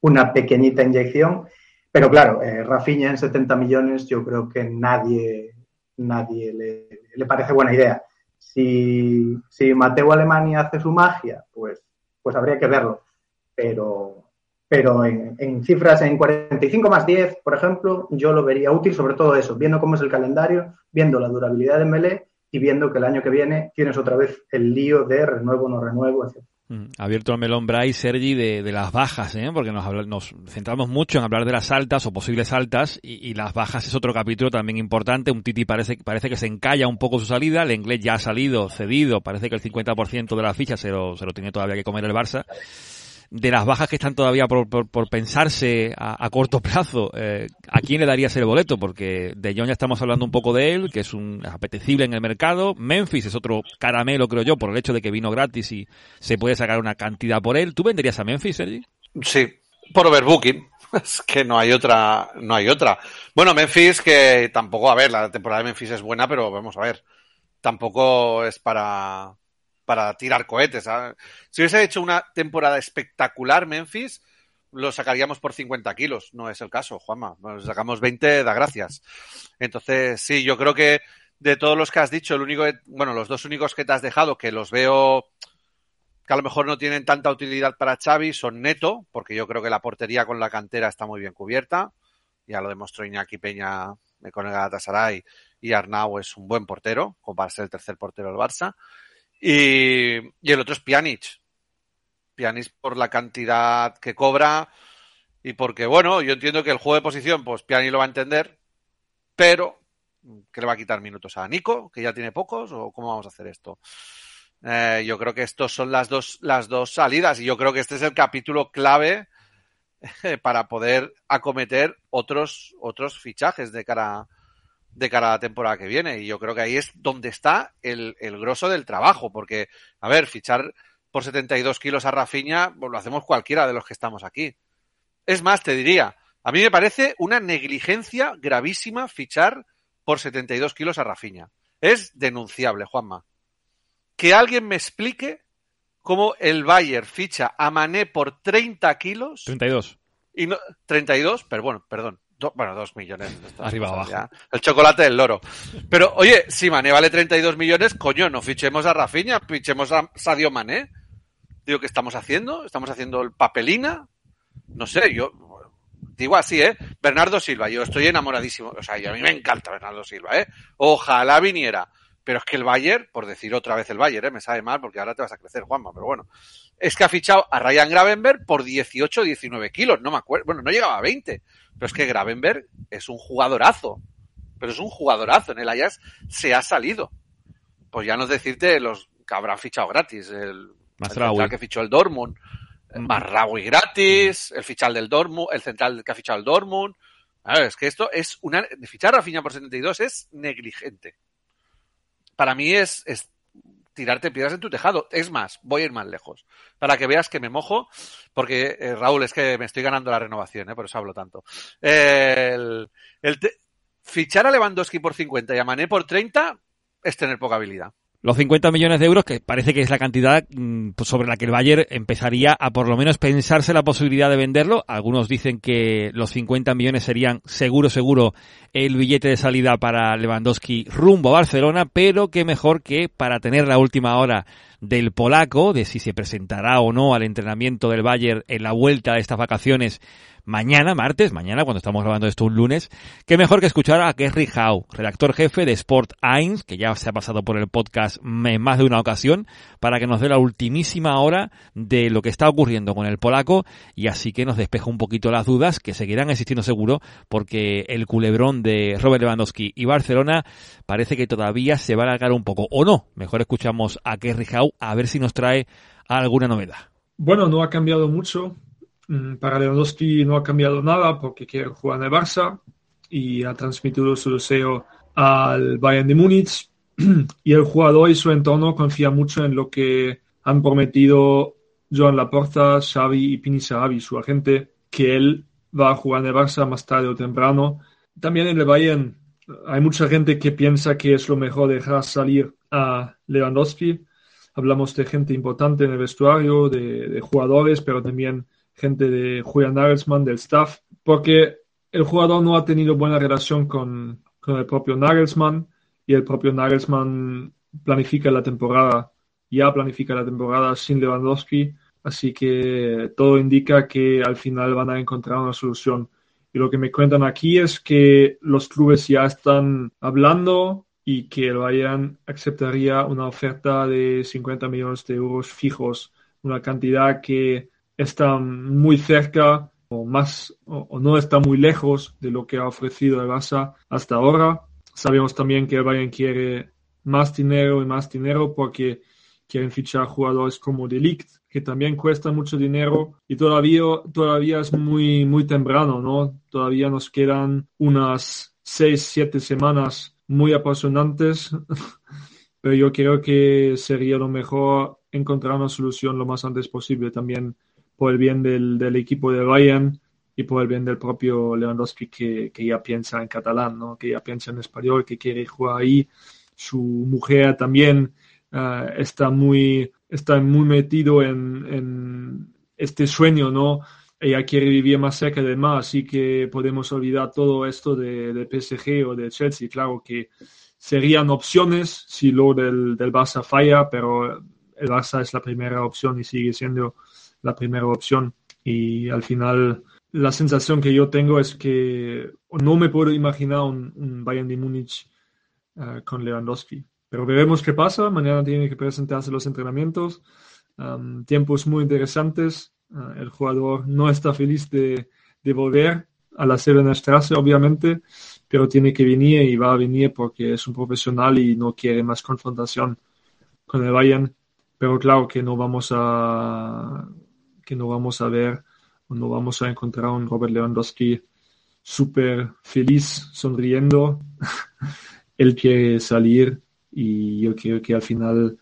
una pequeñita inyección pero claro, eh, Rafinha en 70 millones yo creo que nadie, nadie le, parece buena idea. Si, si, Mateo Alemania hace su magia, pues, pues habría que verlo. Pero, pero en, cifras en 45 más 10, por ejemplo, yo lo vería útil, sobre todo eso, viendo cómo es el calendario, viendo la durabilidad de Melé y viendo que el año que viene tienes otra vez el lío de renuevo, no renuevo, etc. Mm, abierto el melón Bryce, Sergi, de, las bajas, ¿eh? porque nos, nos, centramos mucho en hablar de las altas o posibles altas y, las bajas es otro capítulo también importante. Un Titi parece, parece que se encalla un poco su salida, el inglés ya ha salido, cedido, parece que el 50% de la ficha se lo, se lo tiene todavía que comer el Barça de las bajas que están todavía por, por, pensarse a, corto plazo, eh, ¿a quién le darías el boleto? Porque de Jong ya estamos hablando un poco de él, que es un apetecible en el mercado. Memphis es otro caramelo, creo yo, por el hecho de que vino gratis y se puede sacar una cantidad por él. ¿Tú venderías a Memphis, Sergi? Sí, por overbooking. (laughs) Es que no hay otra, no hay otra. Bueno, Memphis que tampoco, a ver, la temporada de Memphis es buena, pero vamos a ver, tampoco es para, para tirar cohetes. Si hubiese hecho una temporada espectacular Memphis, lo sacaríamos por 50 kilos. No es el caso, Juanma. Nos sacamos 20, da gracias. Entonces, sí, yo creo que de todos los que has dicho, el único, bueno, los dos únicos que te has dejado, que los veo que a lo mejor no tienen tanta utilidad para Xavi, son Neto, porque yo creo que la portería con la cantera está muy bien cubierta. Ya lo demostró Iñaki Peña con el Galatasaray y Arnau es un buen portero, como para ser el tercer portero del Barça. Y, el otro es Pjanic. Pjanic por la cantidad que cobra y porque, bueno, yo entiendo que el juego de posición, pues Pjanic lo va a entender, pero que le va a quitar minutos a Nico, que ya tiene pocos, o cómo vamos a hacer esto. Eh, yo creo que estos son las dos, las dos salidas y yo creo que este es el capítulo clave para poder acometer otros, otros fichajes de cara, de cara a la temporada que viene. Y yo creo que ahí es donde está el, el grosso del trabajo, porque, a ver, fichar por 72 kilos a Rafiña, pues lo hacemos cualquiera de los que estamos aquí. Es más, te diría, a mí me parece una negligencia gravísima fichar por 72 kilos a Rafiña. Es denunciable, Juanma. Que alguien me explique cómo el Bayer ficha a Mané por 30 kilos. 32. Y no, 32, pero bueno, perdón. Bueno, 2 millones. Arriba abajo. Ya. El chocolate del loro. Pero, oye, si Mané vale 32 millones, coño, no fichemos a Rafiña, fichemos a Sadio Mané. Digo, ¿qué estamos haciendo? ¿Estamos haciendo el papelina? No sé, yo digo así, ¿eh? Bernardo Silva, yo estoy enamoradísimo. O sea, a mí me encanta Bernardo Silva, ¿eh? Ojalá viniera. Pero es que el Bayern, por decir otra vez el Bayern, ¿eh? me sabe mal porque ahora te vas a crecer, Juanma, pero bueno. Es que ha fichado a Ryan Gravenberg por 18 o 19 kilos, no me acuerdo. Bueno, no llegaba a 20. Pero es que Gravenberg es un jugadorazo. Pero es un jugadorazo. En el Ajax se ha salido. Pues ya no es decirte los que habrán fichado gratis. El, el que fichó el Dortmund. Marraui gratis, el fichal del Dortmund, el central que ha fichado el Dortmund. es que esto es una. Fichar a Rafinha por 72 es negligente. Para mí es, tirarte piedras en tu tejado. Es más, voy a ir más lejos. Para que veas que me mojo, porque eh, Raúl, es que me estoy ganando la renovación, ¿eh? por eso hablo tanto. el fichar a Lewandowski por 50 y a Mané por 30 es tener poca habilidad los 50 millones de euros, que parece que es la cantidad mm, sobre la que el Bayern empezaría a por lo menos pensarse la posibilidad de venderlo. Algunos dicen que los 50 millones serían seguro, seguro el billete de salida para Lewandowski rumbo a Barcelona, pero que mejor que para tener la última hora del polaco, de si se presentará o no al entrenamiento del Bayern en la vuelta de estas vacaciones mañana, martes, mañana, cuando estamos grabando esto un lunes, qué mejor que escuchar a Gary Howe, redactor jefe de Sport 1, que ya se ha pasado por el podcast en más de una ocasión, para que nos dé la ultimísima hora de lo que está ocurriendo con el polaco y así que nos despeja un poquito las dudas, que seguirán existiendo seguro, porque el culebrón de Robert Lewandowski y Barcelona parece que todavía se va a alargar un poco, o no. Mejor escuchamos a Gary Howe a ver si nos trae alguna novedad. Bueno, no ha cambiado mucho para Lewandowski no ha cambiado nada porque quiere jugar en el Barça y ha transmitido su deseo al Bayern de Múnich. (clears throat) Y el jugador y su entorno confía mucho en lo que han prometido Joan Laporta, Xavi y Pini Sarabi, su agente, que él va a jugar en el Barça más tarde o temprano. También en el Bayern hay mucha gente que piensa que es lo mejor dejar salir a Lewandowski. Hablamos de gente importante en el vestuario, de jugadores, pero también gente de Julian Nagelsmann, del staff, porque el jugador no ha tenido buena relación con, con el propio Nagelsmann y el propio Nagelsmann planifica la temporada, ya planifica la temporada sin Lewandowski, así que todo indica que al final van a encontrar una solución. Y lo que me cuentan aquí es que los clubes ya están hablando y que el Bayern aceptaría una oferta de 50 millones de euros fijos, una cantidad que está muy cerca o más o, no está muy lejos de lo que ha ofrecido el Barça hasta ahora. Sabemos también que el Bayern quiere más dinero y más dinero porque quieren fichar jugadores como Delict, que también cuesta mucho dinero y todavía, todavía es muy, muy temprano, ¿no? Todavía nos quedan unas seis, siete semanas muy apasionantes, (laughs) pero yo creo que sería lo mejor encontrar una solución lo más antes posible también por el bien del, del equipo de Bayern y por el bien del propio Lewandowski que, que, ya piensa en catalán, ¿no? que ya piensa en español, que quiere jugar ahí. Su mujer también uh, está, muy, está muy metido en, en, este sueño, ¿no? Ella quiere vivir más cerca del mar, así que podemos olvidar todo esto de, de PSG o de Chelsea. Claro que serían opciones si lo del, del Barça falla, pero el Barça es la primera opción y sigue siendo la primera opción. Y al final la sensación que yo tengo es que no me puedo imaginar un, Bayern de Múnich uh, con Lewandowski. Pero veremos qué pasa. Mañana tiene que presentarse los entrenamientos. Tiempos muy interesantes. Uh, el jugador no está feliz de, de volver a la Strasse, obviamente, pero tiene que venir y va a venir porque es un profesional y no quiere más confrontación con el Bayern pero claro que no vamos a que no vamos a ver o no vamos a encontrar un Robert Lewandowski súper feliz, sonriendo. (laughs) Él quiere salir y yo creo que al final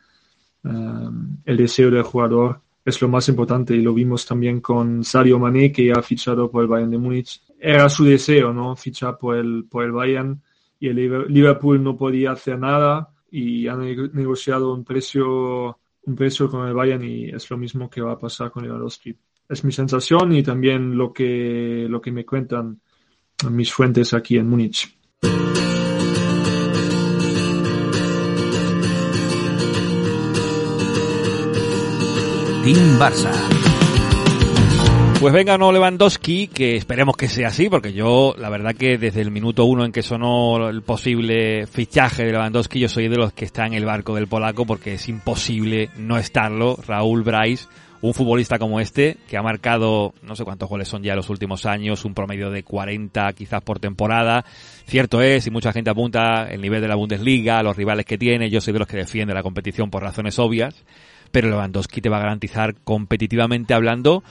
um, el deseo del jugador es lo más importante y lo vimos también con Sadio Mané que ha fichado por el Bayern de Múnich. Era su deseo, ¿no? Fichar por el, por el Bayern y el Liverpool no podía hacer nada y han negociado un precio un precio con el Bayern y es lo mismo que va a pasar con Lewandowski. Es mi sensación y también lo que, lo que me cuentan mis fuentes aquí en Múnich. Team Barça. Pues venga, no Lewandowski, que esperemos que sea así, porque yo, la verdad que desde el minuto uno en que sonó el posible fichaje de Lewandowski, yo soy de los que está en el barco del polaco, porque es imposible no estarlo. Raúl Bryce, un futbolista como este, que ha marcado, no sé cuántos goles son ya los últimos años, un promedio de 40 quizás por temporada. Cierto es, y mucha gente apunta el nivel de la Bundesliga, los rivales que tiene, yo soy de los que defiende la competición por razones obvias, pero Lewandowski te va a garantizar competitivamente hablando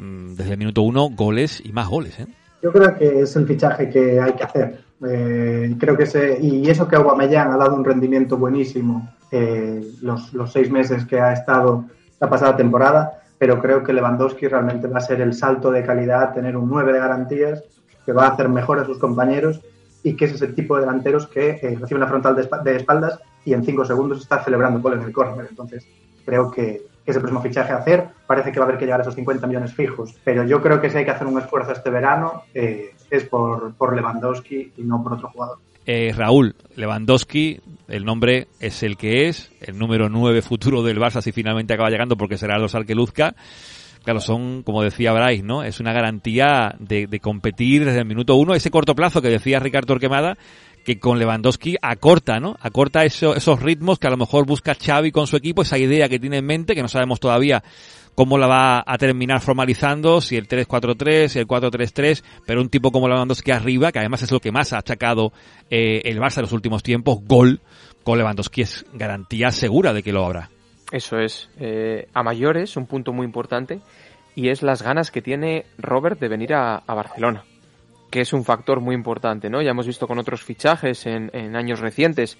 desde el minuto uno goles y más goles. ¿eh? Yo creo que es el fichaje que hay que hacer. Eh, creo que y eso que Aubameyang ha dado un rendimiento buenísimo eh, los, los, seis meses que ha estado la pasada temporada, pero creo que Lewandowski realmente va a ser el salto de calidad, tener un 9 de garantías, que va a hacer mejor a sus compañeros y que es ese tipo de delanteros que eh, recibe una frontal de, espaldas y en cinco segundos está celebrando gol en el córner. Entonces, creo que es el próximo fichaje a hacer. Parece que va a haber que llegar a esos 50 millones fijos, pero yo creo que si hay que hacer un esfuerzo este verano eh, es por, por Lewandowski y no por otro jugador. Eh, Raúl, Lewandowski, el nombre es el que es, el número 9 futuro del Barça si finalmente acaba llegando porque será los Arkeluzca. Claro, son, como decía Bryce, ¿no? Es una garantía de, de competir desde el minuto uno. Ese corto plazo que decía Ricardo Torquemada, que con Lewandowski acorta, ¿no? Acorta eso, esos ritmos que a lo mejor busca Xavi con su equipo, esa idea que tiene en mente, que no sabemos todavía cómo la va a terminar formalizando, si el 3-4-3, si el 4-3-3, pero un tipo como Lewandowski arriba, que además es lo que más ha achacado eh, el Barça en los últimos tiempos, gol con Lewandowski es garantía segura de que lo habrá. Eso es. Eh, a mayores, un punto muy importante, y es las ganas que tiene Robert de venir a Barcelona que es un factor muy importante, ¿no? Ya hemos visto con otros fichajes en, años recientes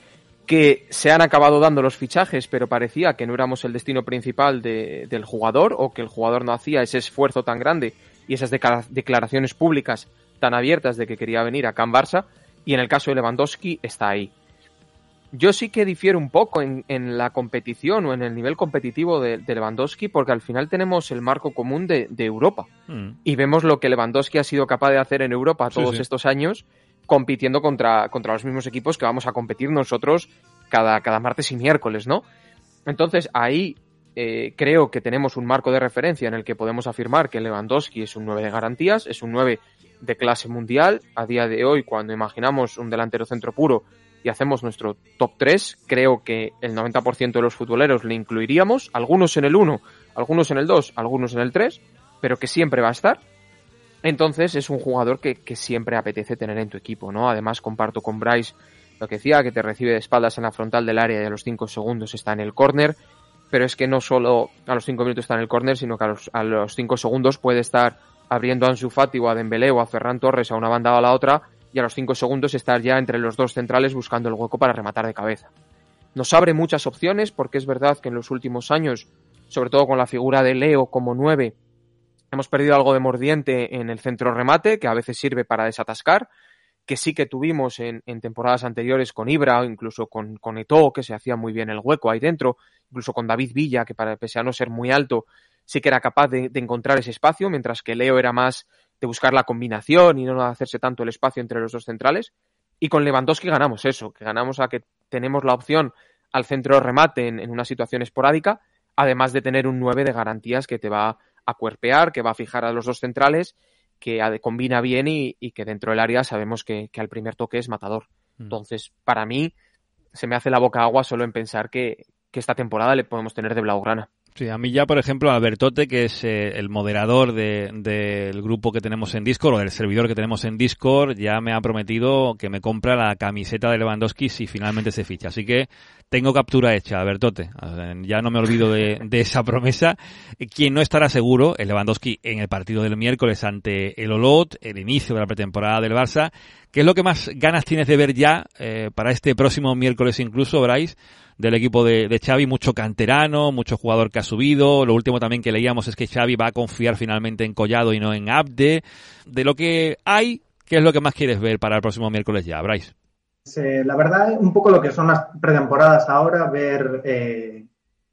que se han acabado dando los fichajes, pero parecía que no éramos el destino principal del jugador o que el jugador no hacía ese esfuerzo tan grande y esas declaraciones públicas tan abiertas de que quería venir a Can Barça. Y en el caso de Lewandowski está ahí. Yo sí que difiero un poco en, la competición o en el nivel competitivo de, Lewandowski porque al final tenemos el marco común de, Europa mm. y vemos lo que Lewandowski ha sido capaz de hacer en Europa todos estos años compitiendo contra, contra los mismos equipos que vamos a competir nosotros cada, cada martes y miércoles, ¿no? Entonces ahí eh, creo que tenemos un marco de referencia en el que podemos afirmar que Lewandowski es un 9 de garantías, es un 9 de clase mundial. A día de hoy, cuando imaginamos un delantero centro puro, y hacemos nuestro top 3, creo que el 90% de los futboleros le incluiríamos, algunos en el 1, algunos en el 2, algunos en el 3, pero que siempre va a estar. Entonces es un jugador que, siempre apetece tener en tu equipo, ¿no? Además comparto con Bryce lo que decía, que te recibe de espaldas en la frontal del área y a los 5 segundos está en el córner, pero es que no solo a los 5 minutos está en el córner, sino que a los, 5 segundos puede estar abriendo a Ansu Fati o a Dembélé o a Ferran Torres a una banda o a la otra y a los 5 segundos estar ya entre los dos centrales buscando el hueco para rematar de cabeza. Nos abre muchas opciones porque es verdad que en los últimos años, sobre todo con la figura de Leo como 9, hemos perdido algo de mordiente en el centro remate, que a veces sirve para desatascar, que sí que tuvimos en, temporadas anteriores con Ibra, incluso con, con Eto, que se hacía muy bien el hueco ahí dentro, incluso con David Villa, que para, pese a no ser muy alto, sí que era capaz de encontrar ese espacio, mientras que Leo era más de buscar la combinación y no hacerse tanto el espacio entre los dos centrales. Y con Lewandowski ganamos eso, que ganamos a que tenemos la opción al centro remate en, una situación esporádica, además de tener un 9 de garantías que te va a cuerpear, que va a fijar a los dos centrales, que combina bien y, que dentro del área sabemos que, al primer toque es matador. Mm. Entonces, para mí, se me hace la boca agua solo en pensar que, que esta temporada le podemos tener de Blaugrana. Sí, a mí ya, por ejemplo, Albertote, que es eh, el moderador del de, grupo que tenemos en Discord, o del servidor que tenemos en Discord, ya me ha prometido que me compra la camiseta de Lewandowski si finalmente se ficha. Así que tengo captura hecha, Albertote. Ya no me olvido de, de esa promesa. Quien no estará seguro es Lewandowski en el partido del miércoles ante el Olot, el inicio de la pretemporada del Barça. ¿Qué es lo que más ganas tienes de ver ya eh, para este próximo miércoles incluso, Bryce? Del equipo de, de, Xavi, mucho canterano, mucho jugador que ha subido. Lo último también que leíamos es que Xavi va a confiar finalmente en Collado y no en Abde. De lo que hay, ¿qué es lo que más quieres ver para el próximo miércoles ya, Bryce? la verdad, un poco lo que son las pretemporadas ahora, ver eh,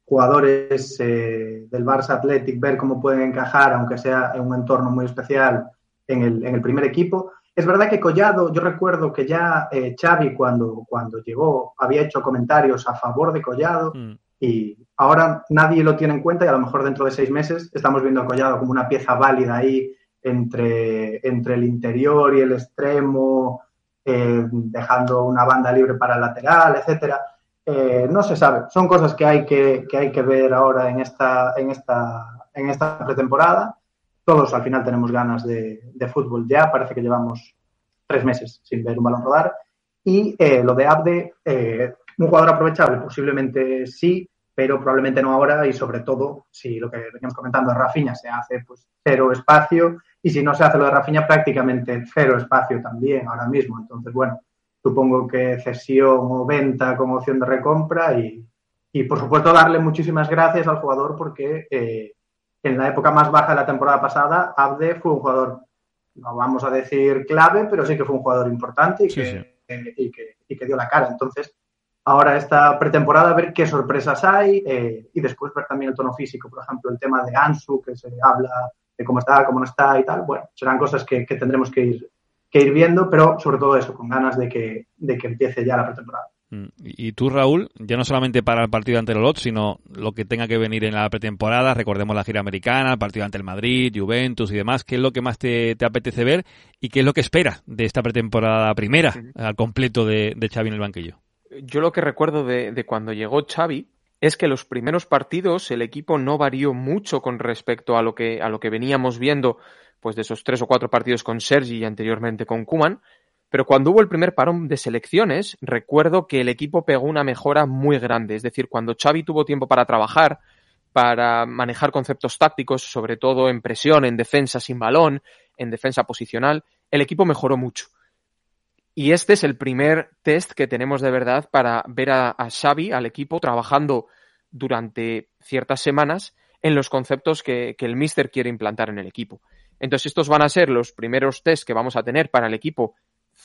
jugadores eh, del Barça Athletic, ver cómo pueden encajar, aunque sea en un entorno muy especial, en el, en el primer equipo. Es verdad que Collado, yo recuerdo que ya eh, Xavi cuando, cuando llegó había hecho comentarios a favor de Collado mm. y ahora nadie lo tiene en cuenta y a lo mejor dentro de seis meses estamos viendo a Collado como una pieza válida ahí entre, entre el interior y el extremo, eh, dejando una banda libre para el lateral, etcétera. Eh, no se sabe, son cosas que hay que, que, hay que ver ahora en esta, en esta, en esta pretemporada todos al final tenemos ganas de, fútbol ya, parece que llevamos tres meses sin ver un balón rodar. Y eh, lo de Abde, eh, un jugador aprovechable, posiblemente sí, pero probablemente no ahora y sobre todo si lo que veníamos comentando de Rafinha se hace pues cero espacio y si no se hace lo de Rafinha prácticamente cero espacio también ahora mismo. Entonces, bueno, supongo que cesión o venta con opción de recompra y, y por supuesto darle muchísimas gracias al jugador porque eh, en la época más baja de la temporada pasada, Abde fue un jugador, no vamos a decir clave, pero sí que fue un jugador importante y, que, y, que, y que, dio la cara. Entonces, ahora esta pretemporada, a ver qué sorpresas hay eh, y después ver también el tono físico, por ejemplo, el tema de Ansu, que se habla de cómo está, cómo no está y tal. Bueno, serán cosas que, que tendremos que ir, que ir viendo, pero sobre todo eso, con ganas de que, de que empiece ya la pretemporada. Mm. Y tú, Raúl, ya no solamente para el partido ante el Olot, sino lo que tenga que venir en la pretemporada, recordemos la gira americana, el partido ante el Madrid, Juventus y demás, ¿qué es lo que más te, apetece ver y qué es lo que espera de esta pretemporada primera al completo de, Xavi en el banquillo? Yo lo que recuerdo de, de cuando llegó Xavi es que los primeros partidos el equipo no varió mucho con respecto a lo que, a lo que veníamos viendo pues de esos tres o cuatro partidos con Sergi y anteriormente con Kuman, pero cuando hubo el primer parón de selecciones, recuerdo que el equipo pegó una mejora muy grande. Es decir, cuando Xavi tuvo tiempo para trabajar, para manejar conceptos tácticos, sobre todo en presión, en defensa sin balón, en defensa posicional, el equipo mejoró mucho. Y este es el primer test que tenemos de verdad para ver a, Xavi, al equipo, trabajando durante ciertas semanas en los conceptos que, que el Mister quiere implantar en el equipo. Entonces, estos van a ser los primeros test que vamos a tener para el equipo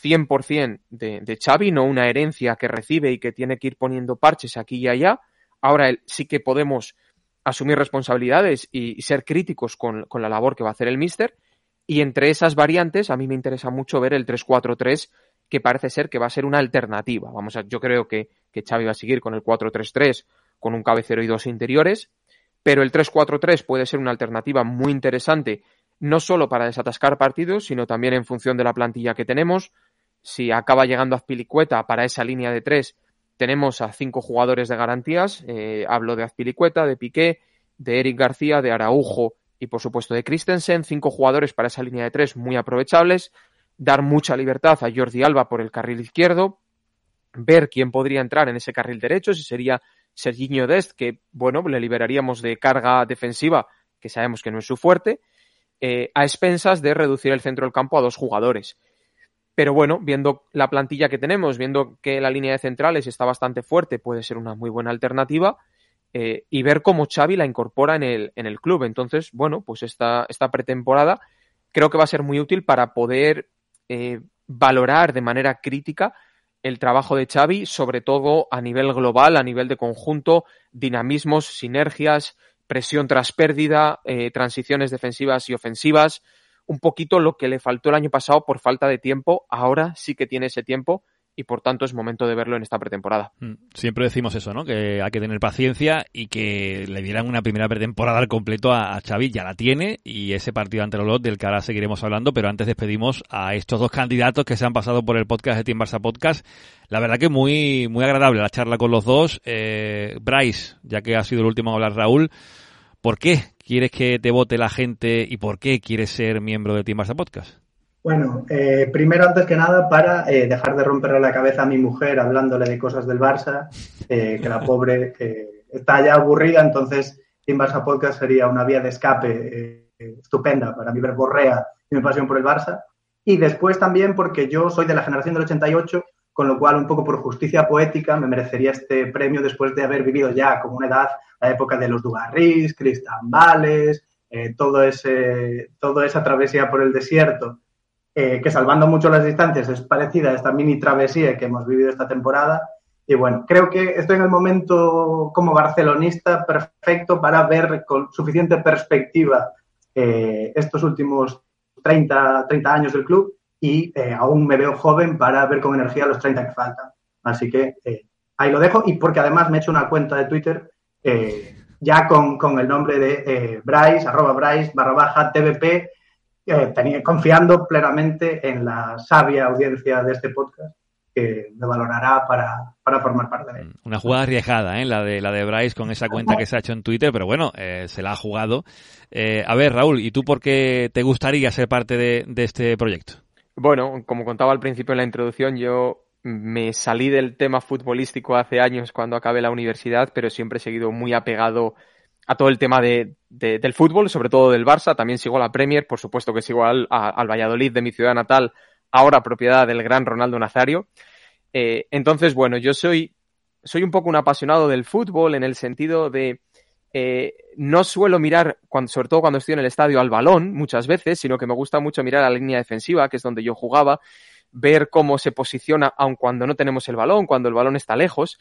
100% de, de Xavi, no una herencia que recibe y que tiene que ir poniendo parches aquí y allá. Ahora sí que podemos asumir responsabilidades y, ser críticos con, la labor que va a hacer el Mister. Y entre esas variantes, a mí me interesa mucho ver el 3-4-3, que parece ser que va a ser una alternativa. Vamos a, yo creo que, que Xavi va a seguir con el 4-3-3, con un cabecero y dos interiores, pero el 3-4-3 puede ser una alternativa muy interesante no solo para desatascar partidos, sino también en función de la plantilla que tenemos. Si acaba llegando Azpilicueta para esa línea de tres, tenemos a cinco jugadores de garantías. Eh, hablo de Azpilicueta, de Piqué, de Eric García, de Araujo y por supuesto de Christensen. Cinco jugadores para esa línea de tres muy aprovechables. Dar mucha libertad a Jordi Alba por el carril izquierdo. Ver quién podría entrar en ese carril derecho, si sería Serginho Dest, que bueno, le liberaríamos de carga defensiva, que sabemos que no es su fuerte eh, a expensas de reducir el centro del campo a dos jugadores. Pero bueno, viendo la plantilla que tenemos, viendo que la línea de centrales está bastante fuerte, puede ser una muy buena alternativa. Eh, y ver cómo Xavi la incorpora en el, en el club. Entonces, bueno, pues esta, esta pretemporada creo que va a ser muy útil para poder eh, valorar de manera crítica el trabajo de Xavi, sobre todo a nivel global, a nivel de conjunto, dinamismos, sinergias, presión tras pérdida, eh, transiciones defensivas y ofensivas, un poquito lo que le faltó el año pasado por falta de tiempo, ahora sí que tiene ese tiempo y por tanto es momento de verlo en esta pretemporada. Mm, siempre decimos eso, ¿no? Que hay que tener paciencia y que le dieran una primera pretemporada al completo a, Xavi, ya la tiene y ese partido ante el Olot del que ahora seguiremos hablando, pero antes despedimos a estos dos candidatos que se han pasado por el podcast de Team Barça Podcast. La verdad que muy muy agradable la charla con los dos. Eh, Bryce, ya que ha sido el último a hablar Raúl, ¿Por qué quieres que te vote la gente y por qué quieres ser miembro de Team Barça Podcast? Bueno, eh, primero, antes que nada, para eh, dejar de romperle la cabeza a mi mujer hablándole de cosas del Barça, eh, que la pobre está ya aburrida, entonces Team Barça Podcast sería una vía de escape estupenda para mi verborrea y mi pasión por el Barça. Y después también porque yo soy de la generación del 88, con lo cual un poco por justicia poética me merecería este premio después de haber vivido ya como una edad la época de los Dugarris, Cristambales, eh, todo ese, toda esa travesía por el desierto, eh, que salvando mucho las distancias es parecida a esta mini travesía que hemos vivido esta temporada. Y bueno, creo que estoy en el momento como barcelonista perfecto para ver con suficiente perspectiva eh, estos últimos 30, 30 años del club y eh, aún me veo joven para ver con energía los 30 que faltan. Así que eh, ahí lo dejo y porque además me he hecho una cuenta de Twitter eh, ya con, con, el nombre de Bryce, arroba Bryce, barra baja, TVP, confiando plenamente en la sabia audiencia de este podcast que me valorará para, para, formar parte de él. Una jugada arriesgada, ¿eh? la de la de Bryce con esa cuenta que se ha hecho en Twitter, pero bueno, eh, se la ha jugado. Eh, a ver, Raúl, ¿y tú por qué te gustaría ser parte de, de este proyecto? Bueno, como contaba al principio en la introducción, yo me salí del tema futbolístico hace años cuando acabé la universidad, pero siempre he seguido muy apegado a todo el tema de, de, del fútbol, sobre todo del Barça. También sigo a la Premier, por supuesto que sigo al, a, al Valladolid de mi ciudad natal, ahora propiedad del gran Ronaldo Nazario. Eh, entonces, bueno, yo soy, soy un poco un apasionado del fútbol en el sentido de eh, no suelo mirar, cuando, sobre todo cuando estoy en el estadio, al balón muchas veces, sino que me gusta mucho mirar a la línea defensiva, que es donde yo jugaba, ver cómo se posiciona aun cuando no tenemos el balón, cuando el balón está lejos.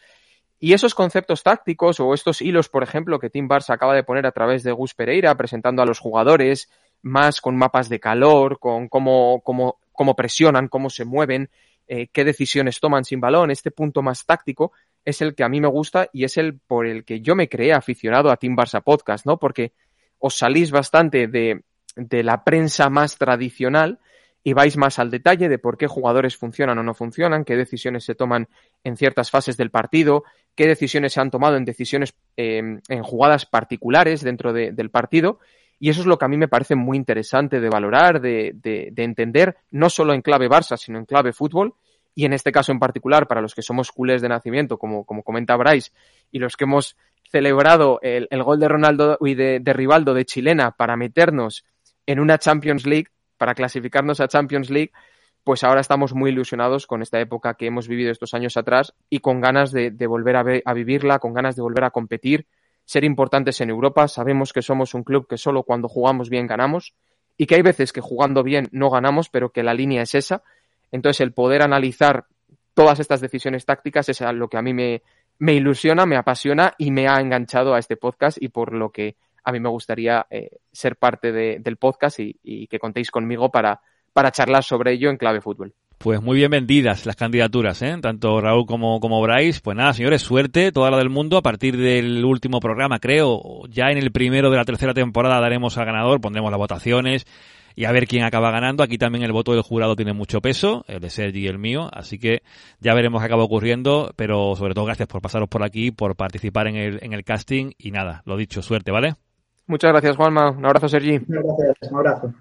Y esos conceptos tácticos o estos hilos, por ejemplo, que Tim Barça acaba de poner a través de Gus Pereira, presentando a los jugadores, más con mapas de calor, con cómo, cómo, cómo presionan, cómo se mueven, eh, qué decisiones toman sin balón, este punto más táctico, es el que a mí me gusta y es el por el que yo me creé aficionado a Team Barça Podcast, ¿no? Porque os salís bastante de, de la prensa más tradicional y vais más al detalle de por qué jugadores funcionan o no funcionan, qué decisiones se toman en ciertas fases del partido, qué decisiones se han tomado en decisiones eh, en jugadas particulares dentro de, del partido. Y eso es lo que a mí me parece muy interesante de valorar, de, de, de entender, no solo en clave Barça, sino en clave fútbol, y en este caso en particular, para los que somos culés de nacimiento, como, como comenta Bryce, y los que hemos celebrado el, el gol de Ronaldo y de, de, Rivaldo de chilena para meternos en una Champions League, para clasificarnos a Champions League, pues ahora estamos muy ilusionados con esta época que hemos vivido estos años atrás y con ganas de, volver a, a vivirla, con ganas de volver a competir, ser importantes en Europa. Sabemos que somos un club que solo cuando jugamos bien ganamos y que hay veces que jugando bien no ganamos, pero que la línea es esa entonces, el poder analizar todas estas decisiones tácticas es lo que a mí me, ilusiona, me apasiona y me ha enganchado a este podcast y por lo que a mí me gustaría eh, ser parte de, del podcast y, que contéis conmigo para, para charlar sobre ello en clave fútbol. Pues muy bien vendidas las candidaturas, ¿eh? tanto Raúl como, como Bryce. Pues nada, señores, suerte, toda la del mundo. A partir del último programa, creo, ya en el primero de la tercera temporada daremos al ganador, pondremos las votaciones y a ver quién acaba ganando. Aquí también el voto del jurado tiene mucho peso, el de Sergi y el mío, así que ya veremos qué acaba ocurriendo, pero sobre todo gracias por pasaros por aquí, por participar en el, en el casting y nada, lo dicho, suerte, ¿vale? Muchas gracias, Juanma. Un abrazo, Sergi. Muchas gracias, un abrazo.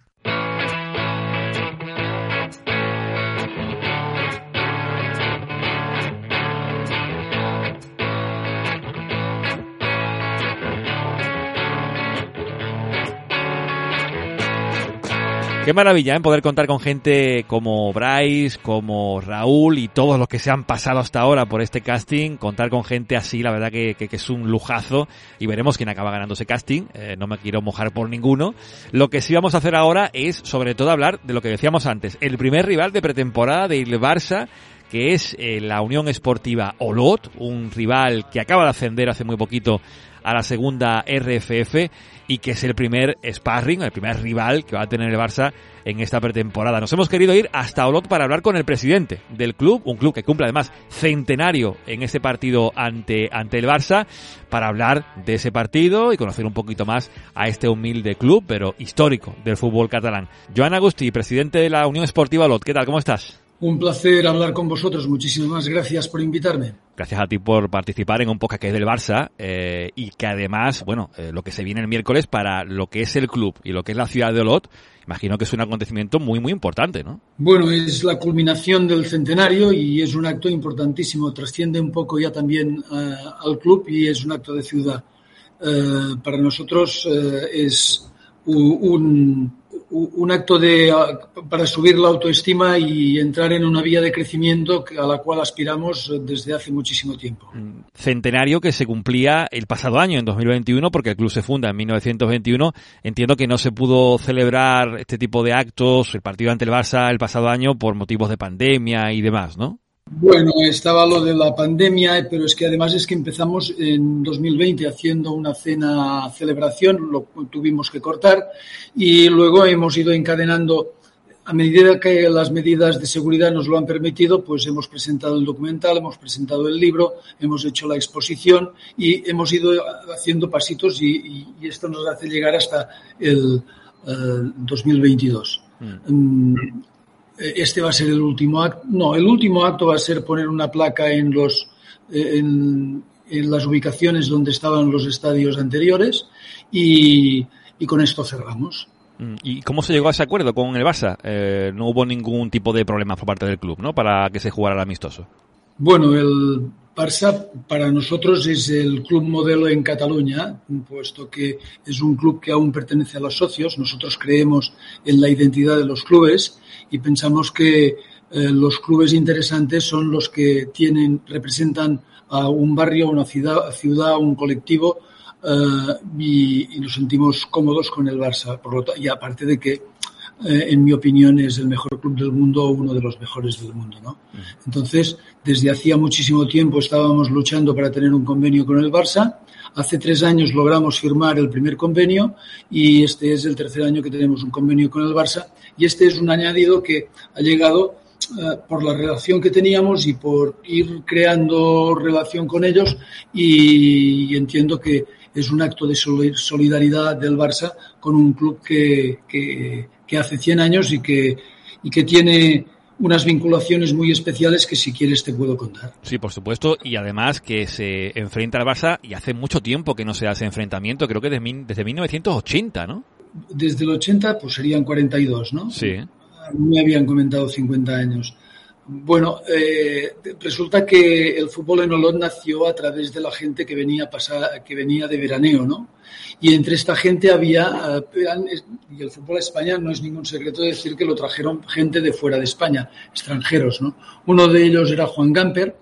Qué maravilla, ¿eh? Poder contar con gente como Bryce, como Raúl y todos los que se han pasado hasta ahora por este casting. Contar con gente así, la verdad que, que, es un lujazo y veremos quién acaba ganando ese casting. Eh, no me quiero mojar por ninguno. Lo que sí vamos a hacer ahora es, sobre todo, hablar de lo que decíamos antes. El primer rival de pretemporada del Barça que es eh, la Unión Esportiva Olot, un rival que acaba de ascender hace muy poquito a la segunda RFF y que es el primer sparring, el primer rival que va a tener el Barça en esta pretemporada. Nos hemos querido ir hasta Olot para hablar con el presidente del club, un club que cumple además centenario en este partido ante, ante el Barça, para hablar de ese partido y conocer un poquito más a este humilde club, pero histórico del fútbol catalán. Joan Agustí, presidente de la Unión Esportiva Olot, ¿qué tal? ¿Cómo estás? Un placer hablar con vosotros. Muchísimas gracias por invitarme. Gracias a ti por participar en un podcast que es del Barça eh, y que además, bueno, eh, lo que se viene el miércoles para lo que es el club y lo que es la ciudad de Olot, imagino que es un acontecimiento muy, muy importante, ¿no? Bueno, es la culminación del centenario y es un acto importantísimo. Trasciende un poco ya también eh, al club y es un acto de ciudad. para nosotros es un, un acto de, para subir la autoestima y entrar en una vía de crecimiento a la cual aspiramos desde hace muchísimo tiempo. Mm, centenario que se cumplía el pasado año, en 2021, porque el club se funda en 1921. Entiendo que no se pudo celebrar este tipo de actos, el partido ante el Barça, el pasado año por motivos de pandemia y demás, ¿no? Bueno, estaba lo de la pandemia, pero es que además es que empezamos en 2020 haciendo una cena celebración, lo tuvimos que cortar y luego hemos ido encadenando a medida que las medidas de seguridad nos lo han permitido, pues hemos presentado el documental, hemos presentado el libro, hemos hecho la exposición y hemos ido haciendo pasitos y, esto nos hace llegar hasta el 2022. Eh, este va a ser el último acto. No, el último acto va a ser poner una placa en los eh, en, las ubicaciones donde estaban los estadios anteriores y, con esto cerramos. Mm, ¿Y cómo se llegó a ese acuerdo con el Barça? Eh, no hubo ningún tipo de problema por parte del club, ¿no? Para que se jugara el amistoso. Bueno, el Barça para nosotros es el club modelo en Cataluña, puesto que es un club que aún pertenece a los socios. Nosotros creemos en la identidad de los clubes y pensamos que eh, los clubes interesantes son los que tienen, representan a un barrio, una ciudad, ciudad un colectivo eh, y, nos sentimos cómodos con el Barça. Por lo y aparte de que, eh, en mi opinión, es el mejor club del mundo, uno de los mejores del mundo. ¿no? Entonces, desde hacía muchísimo tiempo estábamos luchando para tener un convenio con el Barça. Hace tres años logramos firmar el primer convenio y este es el tercer año que tenemos un convenio con el Barça y este es un añadido que ha llegado eh, por la relación que teníamos y por ir creando relación con ellos y, entiendo que es un acto de solidaridad del Barça con un club que, que, hace 100 años y que, y que tiene unas vinculaciones muy especiales que si quieres te puedo contar. Sí, por supuesto, y además que se enfrenta al Barça y hace mucho tiempo que no se hace enfrentamiento, creo que desde, desde 1980, ¿no? Desde el 80 pues serían 42, ¿no? Sí. Me habían comentado 50 años. Bueno, eh, resulta que el fútbol en Olot nació a través de la gente que venía, que venía de veraneo, ¿no? Y entre esta gente había, eh, y el fútbol de España no es ningún secreto decir que lo trajeron gente de fuera de España, extranjeros, ¿no? Uno de ellos era Juan Gamper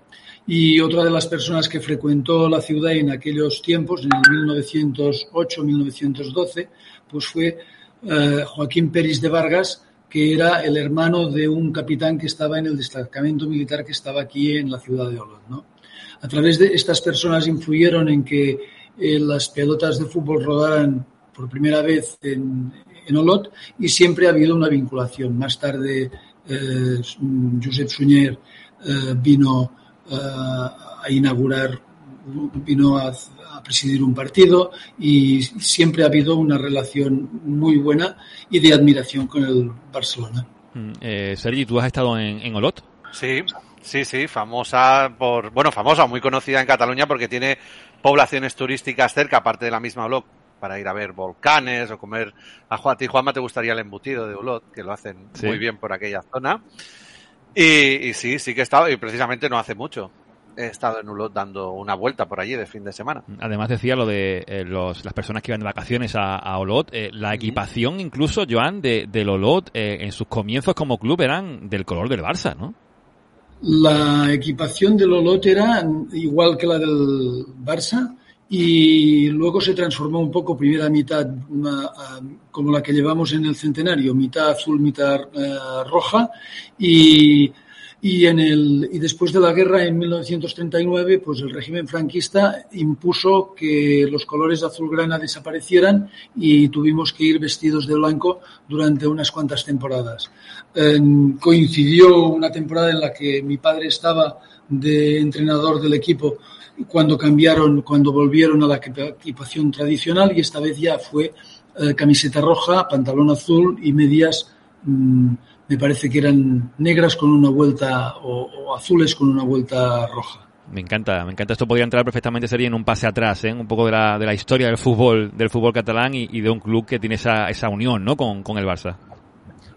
y otra de las personas que frecuentó la ciudad en aquellos tiempos, en el 1908-1912, pues fue eh, Joaquín Pérez de Vargas, que era el hermano de un capitán que estaba en el destacamento militar que estaba aquí en la ciudad de Olot. ¿no? A través de estas personas influyeron en que eh, las pelotas de fútbol rodaran por primera vez en, en, Olot y siempre ha habido una vinculación. Más tarde, eh, Josep Suñer eh, vino a inaugurar, vino a, presidir un partido y siempre ha habido una relación muy buena y de admiración con el Barcelona. Mm, eh, Sergi, ¿tú has estado en, Olot? Sí, sí, sí, famosa por, bueno, famosa, muy conocida en Cataluña porque tiene poblaciones turísticas cerca, aparte de la misma Olot, para ir a ver volcanes o comer. A, Juan, ti, Juanma, te gustaría el embutido de Olot, que lo hacen muy bien por aquella zona. Y, y, sí, sí que he estado, y precisamente no hace mucho he estado en Ulot dando una vuelta por allí de fin de semana. Además decía lo de eh, los, las personas que iban de vacaciones a, Olot, eh, la equipación incluso, Joan, de, del Olot eh, en sus comienzos como club eran del color del Barça, ¿no? La equipación del Olot era igual que la del Barça y luego se transformó un poco, primera mitad como la que llevamos en el centenario, mitad azul, mitad roja y y, en el, y después de la guerra, en 1939, pues el régimen franquista impuso que los colores azulgrana desaparecieran y tuvimos que ir vestidos de blanco durante unas cuantas temporadas. coincidió una temporada en la que mi padre estaba de entrenador del equipo cuando cambiaron, cuando volvieron a la equipación tradicional y esta vez ya fue eh, camiseta roja, pantalón azul y medias mm, me parece que eran negras con una vuelta o, azules con una vuelta roja. Me encanta, me encanta. Esto podría entrar perfectamente sería en un pase atrás, ¿eh? un poco de la, de la historia del fútbol, del fútbol catalán y, de un club que tiene esa, esa unión, ¿no? Con, con el Barça.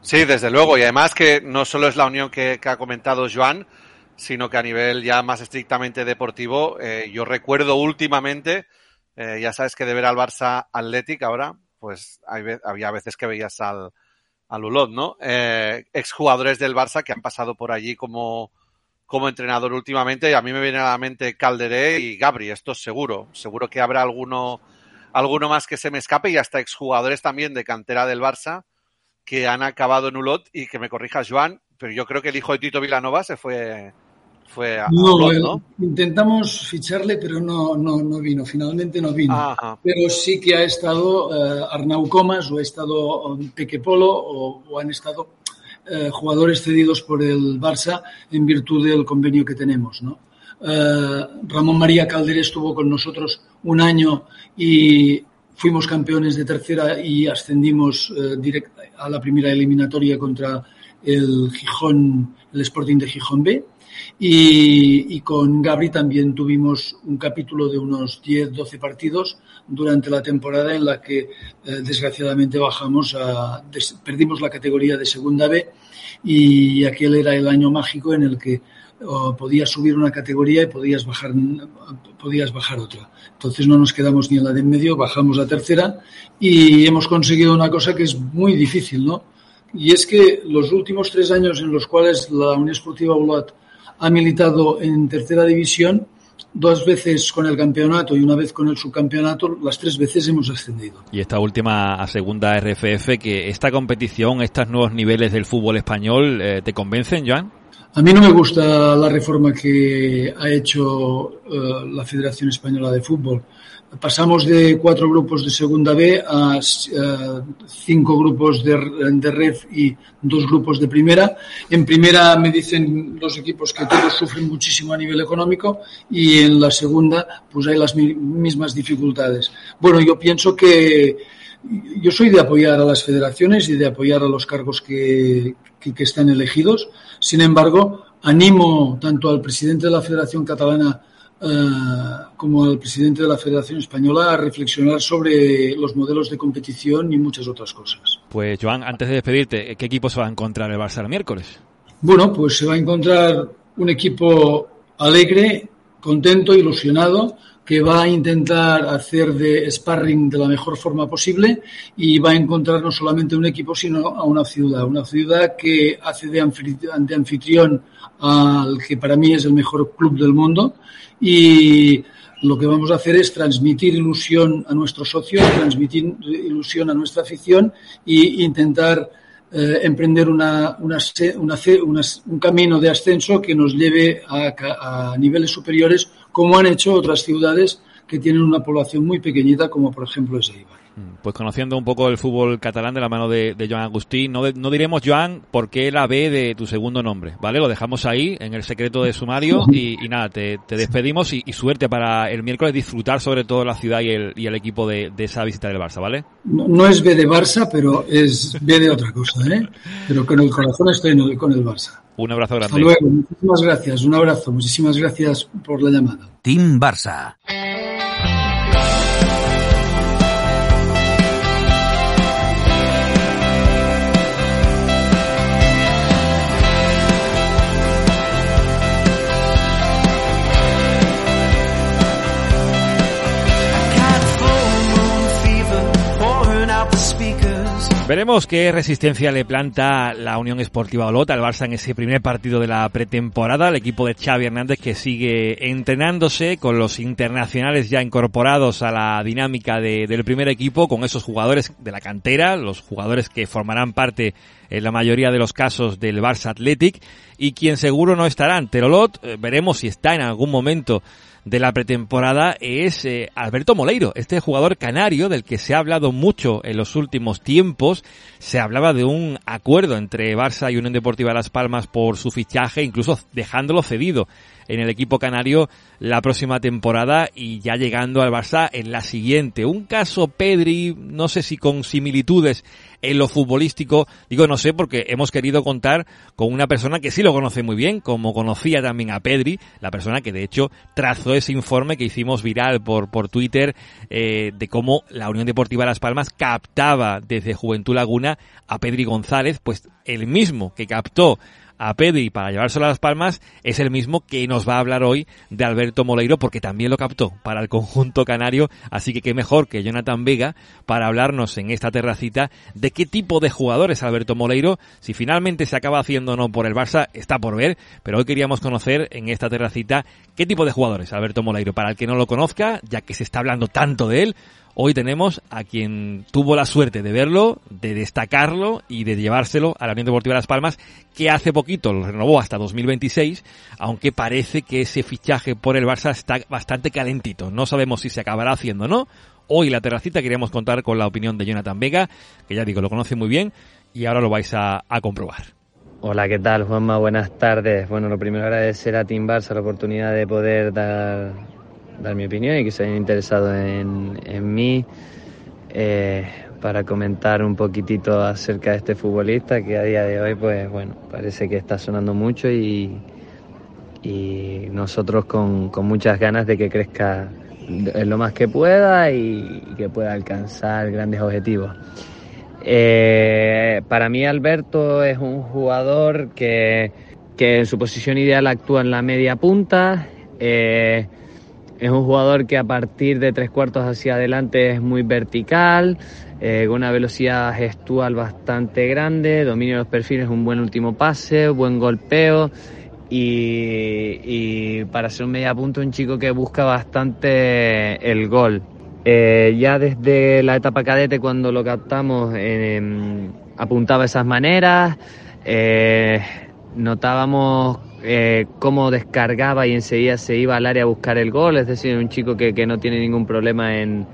Sí, desde luego. Y además que no solo es la unión que, ha comentado Joan, sino que a nivel ya más estrictamente deportivo, eh, yo recuerdo últimamente, eh, ya sabes que de ver al Barça Athletic ahora, pues había veces que veías al, al Ulot, ¿no? Eh, exjugadores del Barça que han pasado por allí como, como entrenador últimamente y a mí me viene a la mente Calderé y Gabri, esto es seguro. Seguro que habrá alguno, alguno más que se me escape y hasta exjugadores también de cantera del Barça que han acabado en Ulot y que me corrija Joan, pero yo creo que el hijo de Tito Vilanova se fue fue a, no, intentamos ficharle, pero no, no, no vino, finalmente no vino. Pero sí que ha estado uh, Arnau Comas o ha estado um, Peque Polo o, han estado uh, jugadores cedidos por el Barça en virtud del convenio que tenemos, ¿no? Uh, Ramón María Calder estuvo con nosotros un año y fuimos campeones de tercera y ascendimos uh, a la primera eliminatoria contra el Gijón, el Sporting de Gijón B. Y, con Gabri también tuvimos un capítulo de unos 10, 12 partidos durante la temporada en la que eh, desgraciadamente bajamos a, perdimos la categoría de segunda B y aquel era el año mágico en el que podías subir una categoría y podías bajar, podías bajar otra. Entonces no nos quedamos ni en la de en medio, bajamos a tercera y hemos conseguido una cosa que es muy difícil, ¿no? Y es que los últimos tres años en los cuales la Unión Esportiva Ulat ha militado en tercera división, dos veces con el campeonato y una vez con el subcampeonato, las tres veces hemos ascendido. Y esta última a segunda RFF, que esta competición, estos nuevos niveles del fútbol español, eh, ¿te convencen, Joan? A mí no me gusta la reforma que ha hecho eh, la Federación Española de Fútbol. Pasamos de cuatro grupos de segunda B a eh, cinco grupos de, de REF y dos grupos de primera. En primera me dicen los equipos que todos sufren muchísimo a nivel económico y en la segunda pues hay las mismas dificultades. Bueno, yo pienso que yo soy de apoyar a las federaciones y de apoyar a los cargos que, que están elegidos. Sin embargo, animo tanto al presidente de la Federación Catalana como al presidente de la Federación Española a reflexionar sobre los modelos de competición y muchas otras cosas. Pues Joan, antes de despedirte, ¿qué equipo se va a encontrar el Barça el miércoles? Bueno, pues se va a encontrar un equipo alegre, contento, ilusionado, que va a intentar hacer de sparring de la mejor forma posible y va a encontrar no solamente un equipo, sino a una ciudad. Una ciudad que hace de anfitrión al que para mí es el mejor club del mundo y lo que vamos a hacer es transmitir ilusión a nuestros socios, transmitir ilusión a nuestra afición e intentar eh, emprender una, un camino de ascenso que nos lleve a, niveles superiores, como han hecho otras ciudades que tienen una población muy pequeñita, como por ejemplo es pues conociendo un poco el fútbol catalán de la mano de, Joan Agustín, no, no, diremos, Joan, por qué la B de tu segundo nombre, ¿vale? Lo dejamos ahí, en el secreto de sumario, y, nada, te, despedimos y, suerte para el miércoles disfrutar sobre todo la ciudad y el, y el equipo de, esa visita del Barça, ¿vale? No, es B de Barça, pero es B de otra cosa, ¿eh? Pero con el corazón estoy con el Barça. Un abrazo grande. Hasta luego, muchísimas gracias, un abrazo, muchísimas gracias por la llamada. Team Barça. Veremos qué resistencia le planta la Unión Esportiva Olot al Barça en ese primer partido de la pretemporada. El equipo de Xavi Hernández que sigue entrenándose con los internacionales ya incorporados a la dinámica del primer equipo, con esos jugadores de la cantera, los jugadores que formarán parte en la mayoría de los casos del Barça Athletic y quien seguro no estará ante Olot. Eh, veremos si está en algún momento de la pretemporada es eh, Alberto Moleiro, este jugador canario del que se ha hablado mucho en los últimos tiempos. Se hablaba de un acuerdo entre Barça y Unión Deportiva Las Palmas por su fichaje, incluso dejándolo cedido en el equipo canario la próxima temporada y ya llegando al Barça en la siguiente. Un caso Pedri, no sé si con similitudes en lo futbolístico, digo no sé porque hemos querido contar con una persona que sí lo conoce muy bien, como conocía también a Pedri, la persona que de hecho trazó ese informe que hicimos viral por, por Twitter eh, de cómo la Unión Deportiva Las Palmas captaba desde Juventud Laguna a Pedri González, pues el mismo que captó a Pedri para llevárselo a las palmas es el mismo que nos va a hablar hoy de Alberto Moleiro porque también lo captó para el conjunto canario, así que qué mejor que Jonathan Vega para hablarnos en esta terracita de qué tipo de jugador es Alberto Moleiro, si finalmente se acaba haciendo o no por el Barça, está por ver, pero hoy queríamos conocer en esta terracita qué tipo de jugador es Alberto Moleiro, para el que no lo conozca, ya que se está hablando tanto de él, Hoy tenemos a quien tuvo la suerte de verlo, de destacarlo y de llevárselo a la Unión Deportiva de Las Palmas, que hace poquito lo renovó hasta 2026, aunque parece que ese fichaje por el Barça está bastante calentito. No sabemos si se acabará haciendo o no. Hoy la terracita queríamos contar con la opinión de Jonathan Vega, que ya digo, lo conoce muy bien y ahora lo vais a, a comprobar. Hola, ¿qué tal, Juanma? Buenas tardes. Bueno, lo primero agradecer a Team Barça la oportunidad de poder dar dar mi opinión y que se hayan interesado en, en mí eh, para comentar un poquitito acerca de este futbolista que a día de hoy, pues bueno, parece que está sonando mucho y, y nosotros con, con muchas ganas de que crezca lo más que pueda y, que pueda alcanzar grandes objetivos. Eh, para mí Alberto es un jugador que, que, en su posición ideal actúa en la media punta. Eh, es un jugador que a partir de tres cuartos hacia adelante es muy vertical, eh, con una velocidad gestual bastante grande, dominio de los perfiles, un buen último pase, buen golpeo y, para ser un media punto un chico que busca bastante el gol. Eh, ya desde la etapa cadete cuando lo captamos apuntaba esas maneras, eh, notábamos eh, cómo descargaba y enseguida se iba al área a buscar el gol, es decir, un chico que, no tiene ningún problema en,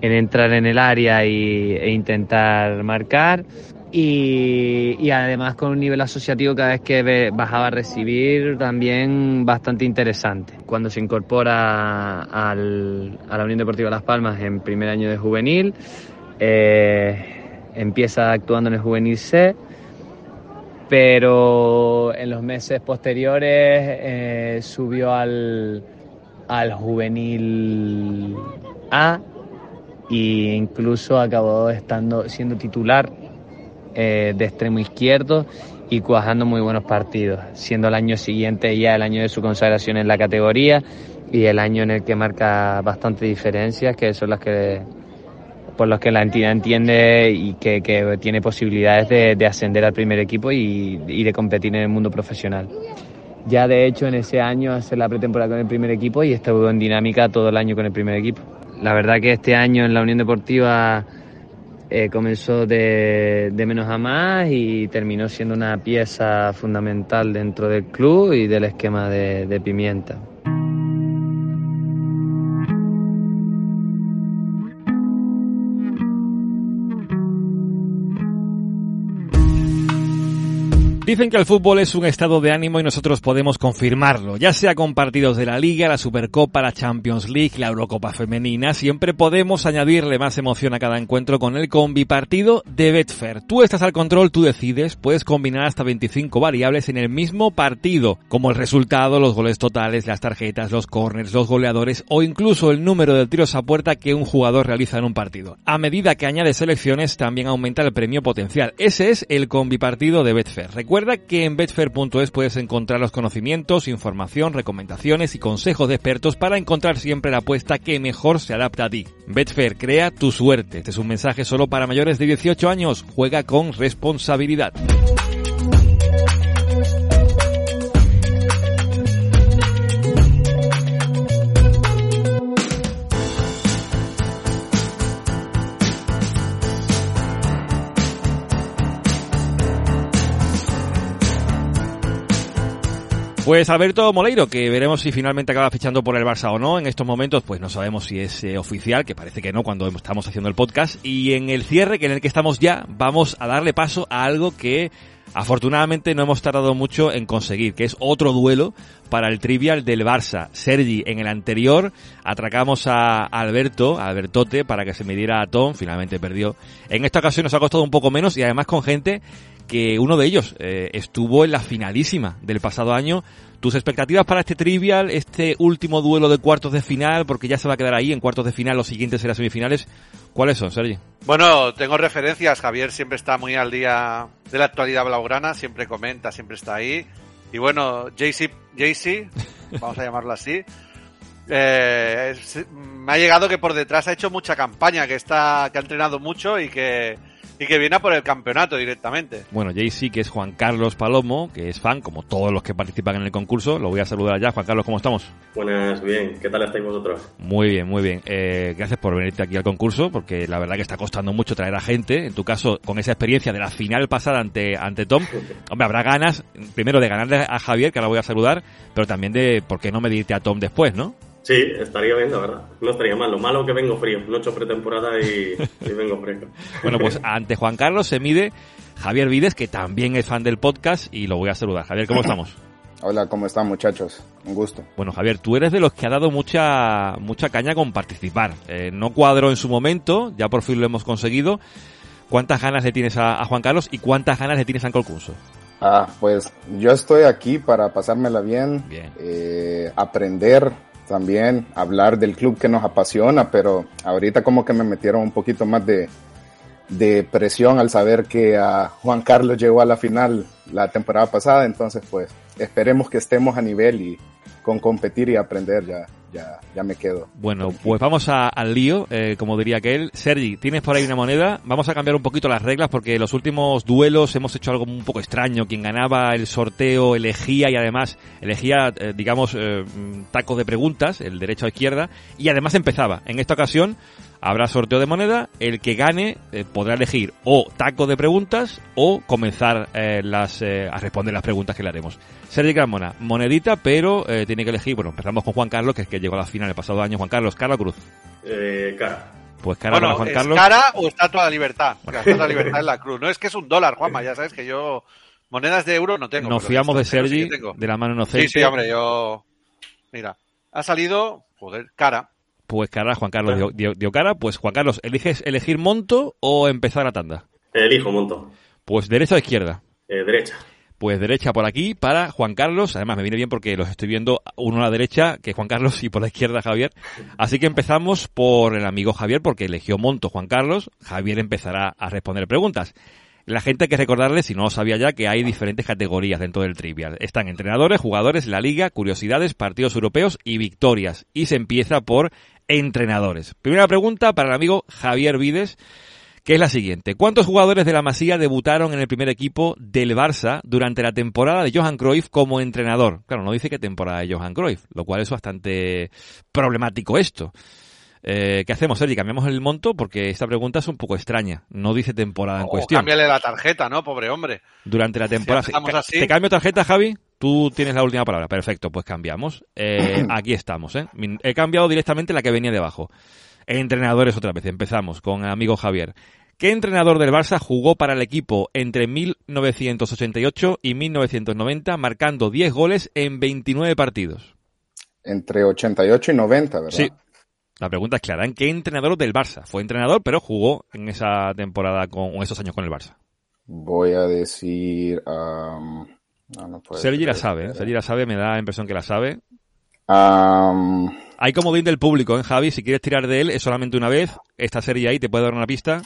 entrar en el área y, e intentar marcar. Y, además con un nivel asociativo cada vez que bajaba a recibir también bastante interesante. Cuando se incorpora al, a la Unión Deportiva Las Palmas en primer año de juvenil, eh, empieza actuando en el juvenil C pero en los meses posteriores eh, subió al, al juvenil A e incluso acabó estando siendo titular eh, de extremo izquierdo y cuajando muy buenos partidos, siendo el año siguiente ya el año de su consagración en la categoría y el año en el que marca bastante diferencias, que son las que por los que la entidad entiende y que, tiene posibilidades de, ascender al primer equipo y, de competir en el mundo profesional. Ya de hecho en ese año hace la pretemporada con el primer equipo y estuvo en dinámica todo el año con el primer equipo. La verdad que este año en la Unión Deportiva eh, comenzó de, menos a más y terminó siendo una pieza fundamental dentro del club y del esquema de Pimienta. Dicen que el fútbol es un estado de ánimo y nosotros podemos confirmarlo, ya sea con partidos de la Liga, la Supercopa, la Champions League, la Eurocopa Femenina, siempre podemos añadirle más emoción a cada encuentro con el combi partido de Betfair. Tú estás al control, tú decides, puedes combinar hasta 25 variables en el mismo partido, como el resultado, los goles totales, las tarjetas, los corners, los goleadores o incluso el número de tiros a puerta que un jugador realiza en un partido. A medida que añades selecciones, también aumenta el premio potencial. Ese es el combi partido de Betfair. Recuerda que en betfair.es puedes encontrar los conocimientos, información, recomendaciones y consejos de expertos para encontrar siempre la apuesta que mejor se adapta a ti. Betfair, crea tu suerte. Este es un mensaje solo para mayores de 18 años. Juega con responsabilidad. Pues Alberto Moleiro, que veremos si finalmente acaba fichando por el Barça o no. En estos momentos, pues no sabemos si es eh, oficial, que parece que no cuando estamos haciendo el podcast. Y en el cierre, que en el que estamos ya, vamos a darle paso a algo que afortunadamente no hemos tardado mucho en conseguir, que es otro duelo para el trivial del Barça. Sergi, en el anterior atracamos a Alberto, a Albertote, para que se midiera a Tom, finalmente perdió. En esta ocasión nos ha costado un poco menos y además con gente que uno de ellos eh, estuvo en la finalísima del pasado año. ¿Tus expectativas para este trivial, este último duelo de cuartos de final, porque ya se va a quedar ahí en cuartos de final, los siguientes serán semifinales, ¿cuáles son, Sergi? Bueno, tengo referencias. Javier siempre está muy al día de la actualidad blaugrana, siempre comenta, siempre está ahí. Y bueno, JC, JC (laughs) vamos a llamarlo así, eh, me ha llegado que por detrás ha hecho mucha campaña, que está, que ha entrenado mucho y que y que viene a por el campeonato directamente. Bueno, Jay-Z, que es Juan Carlos Palomo, que es fan, como todos los que participan en el concurso. Lo voy a saludar ya. Juan Carlos, ¿cómo estamos? Buenas, bien. ¿Qué tal estáis vosotros? Muy bien, muy bien. Eh, gracias por venirte aquí al concurso, porque la verdad que está costando mucho traer a gente. En tu caso, con esa experiencia de la final pasada ante, ante Tom, (laughs) hombre, habrá ganas, primero de ganarle a Javier, que ahora voy a saludar, pero también de por qué no medirte a Tom después, ¿no? Sí, estaría bien, la verdad. No estaría mal. Lo malo que vengo frío. No he hecho pretemporada (laughs) y, vengo fresco. bueno, pues ante Juan Carlos se mide Javier Vides, que también es fan del podcast, y lo voy a saludar. Javier, ¿cómo estamos? (laughs) Hola, ¿cómo están muchachos? Un gusto. Bueno, Javier, tú eres de los que ha dado mucha, mucha caña con participar. Eh, no cuadro en su momento, ya por fin lo hemos conseguido. ¿Cuántas ganas le tienes a, Juan Carlos y cuántas ganas le tienes a concurso? Ah, pues yo estoy aquí para pasármela bien, bien. Eh, aprender también hablar del club que nos apasiona, pero ahorita como que me metieron un poquito más de, de presión al saber que Juan Carlos llegó a la final la temporada pasada, entonces pues esperemos que estemos a nivel y con competir y aprender ya ya, ya me quedo. Bueno, pues vamos al lío, eh, como diría aquel. Sergi, tienes por ahí una moneda. Vamos a cambiar un poquito las reglas porque los últimos duelos hemos hecho algo un poco extraño. Quien ganaba el sorteo elegía y además elegía, eh, digamos, eh, tacos de preguntas, el derecho a izquierda, y además empezaba. En esta ocasión habrá sorteo de moneda, el que gane eh, podrá elegir o taco de preguntas o comenzar eh, las, eh, a responder las preguntas que le haremos. Sergio Carmona, monedita, pero tiene que elegir, bueno, empezamos con Juan Carlos, que es que llegó a la final el pasado año. Juan Carlos, ¿cara o cruz? cara. Pues cara para Juan Carlos. cara o estatua de libertad? La estatua de libertad es la cruz. No es que es un dólar, Juanma, ya sabes que yo monedas de euro no tengo. Nos fiamos de Sergi, de la mano inocente. Sí, sí, hombre, yo... Mira, ha salido, joder, cara. Pues cara, Juan Carlos dio, cara. Pues Juan Carlos, ¿eliges elegir monto o empezar la tanda? Elijo monto. Pues derecha o izquierda. Eh, derecha. Pues derecha por aquí para Juan Carlos. Además me viene bien porque los estoy viendo uno a la derecha, que es Juan Carlos, y por la izquierda Javier. Así que empezamos por el amigo Javier, porque eligió monto Juan Carlos. Javier empezará a responder preguntas. La gente hay que recordarle, si no lo sabía ya, que hay diferentes categorías dentro del trivial. Están entrenadores, jugadores, la liga, curiosidades, partidos europeos y victorias. Y se empieza por entrenadores. Primera pregunta para el amigo Javier Vides, que es la siguiente. ¿Cuántos jugadores de la Masía debutaron en el primer equipo del Barça durante la temporada de Johan Cruyff como entrenador? Claro, no dice qué temporada de Johan Cruyff, lo cual es bastante problemático esto. Eh, ¿Qué hacemos, Sergi? ¿Cambiamos el monto? Porque esta pregunta es un poco extraña. No dice temporada en cuestión. Cámbiale la tarjeta, ¿no? Pobre hombre. Durante la temporada. ¿Te cambio tarjeta, Javi? Tú tienes la última palabra. Perfecto, pues cambiamos. Eh, (clears throat) aquí estamos, ¿eh? He cambiado directamente la que venía debajo. Entrenadores otra vez. Empezamos con el amigo Javier. ¿Qué entrenador del Barça jugó para el equipo entre 1988 y 1990 marcando 10 goles en 29 partidos? Entre 88 y 90, ¿verdad? Sí, la pregunta es clara. ¿En qué entrenador del Barça? Fue entrenador, pero jugó en esa temporada con esos años con el Barça. Voy a decir. Um, no, Sergi la sabe, ¿eh? Sergi la sabe, me da la impresión que la sabe. Hay como bien del público, ¿eh, Javi? Si quieres tirar de él, es solamente una vez. Esta serie ahí te puede dar una pista.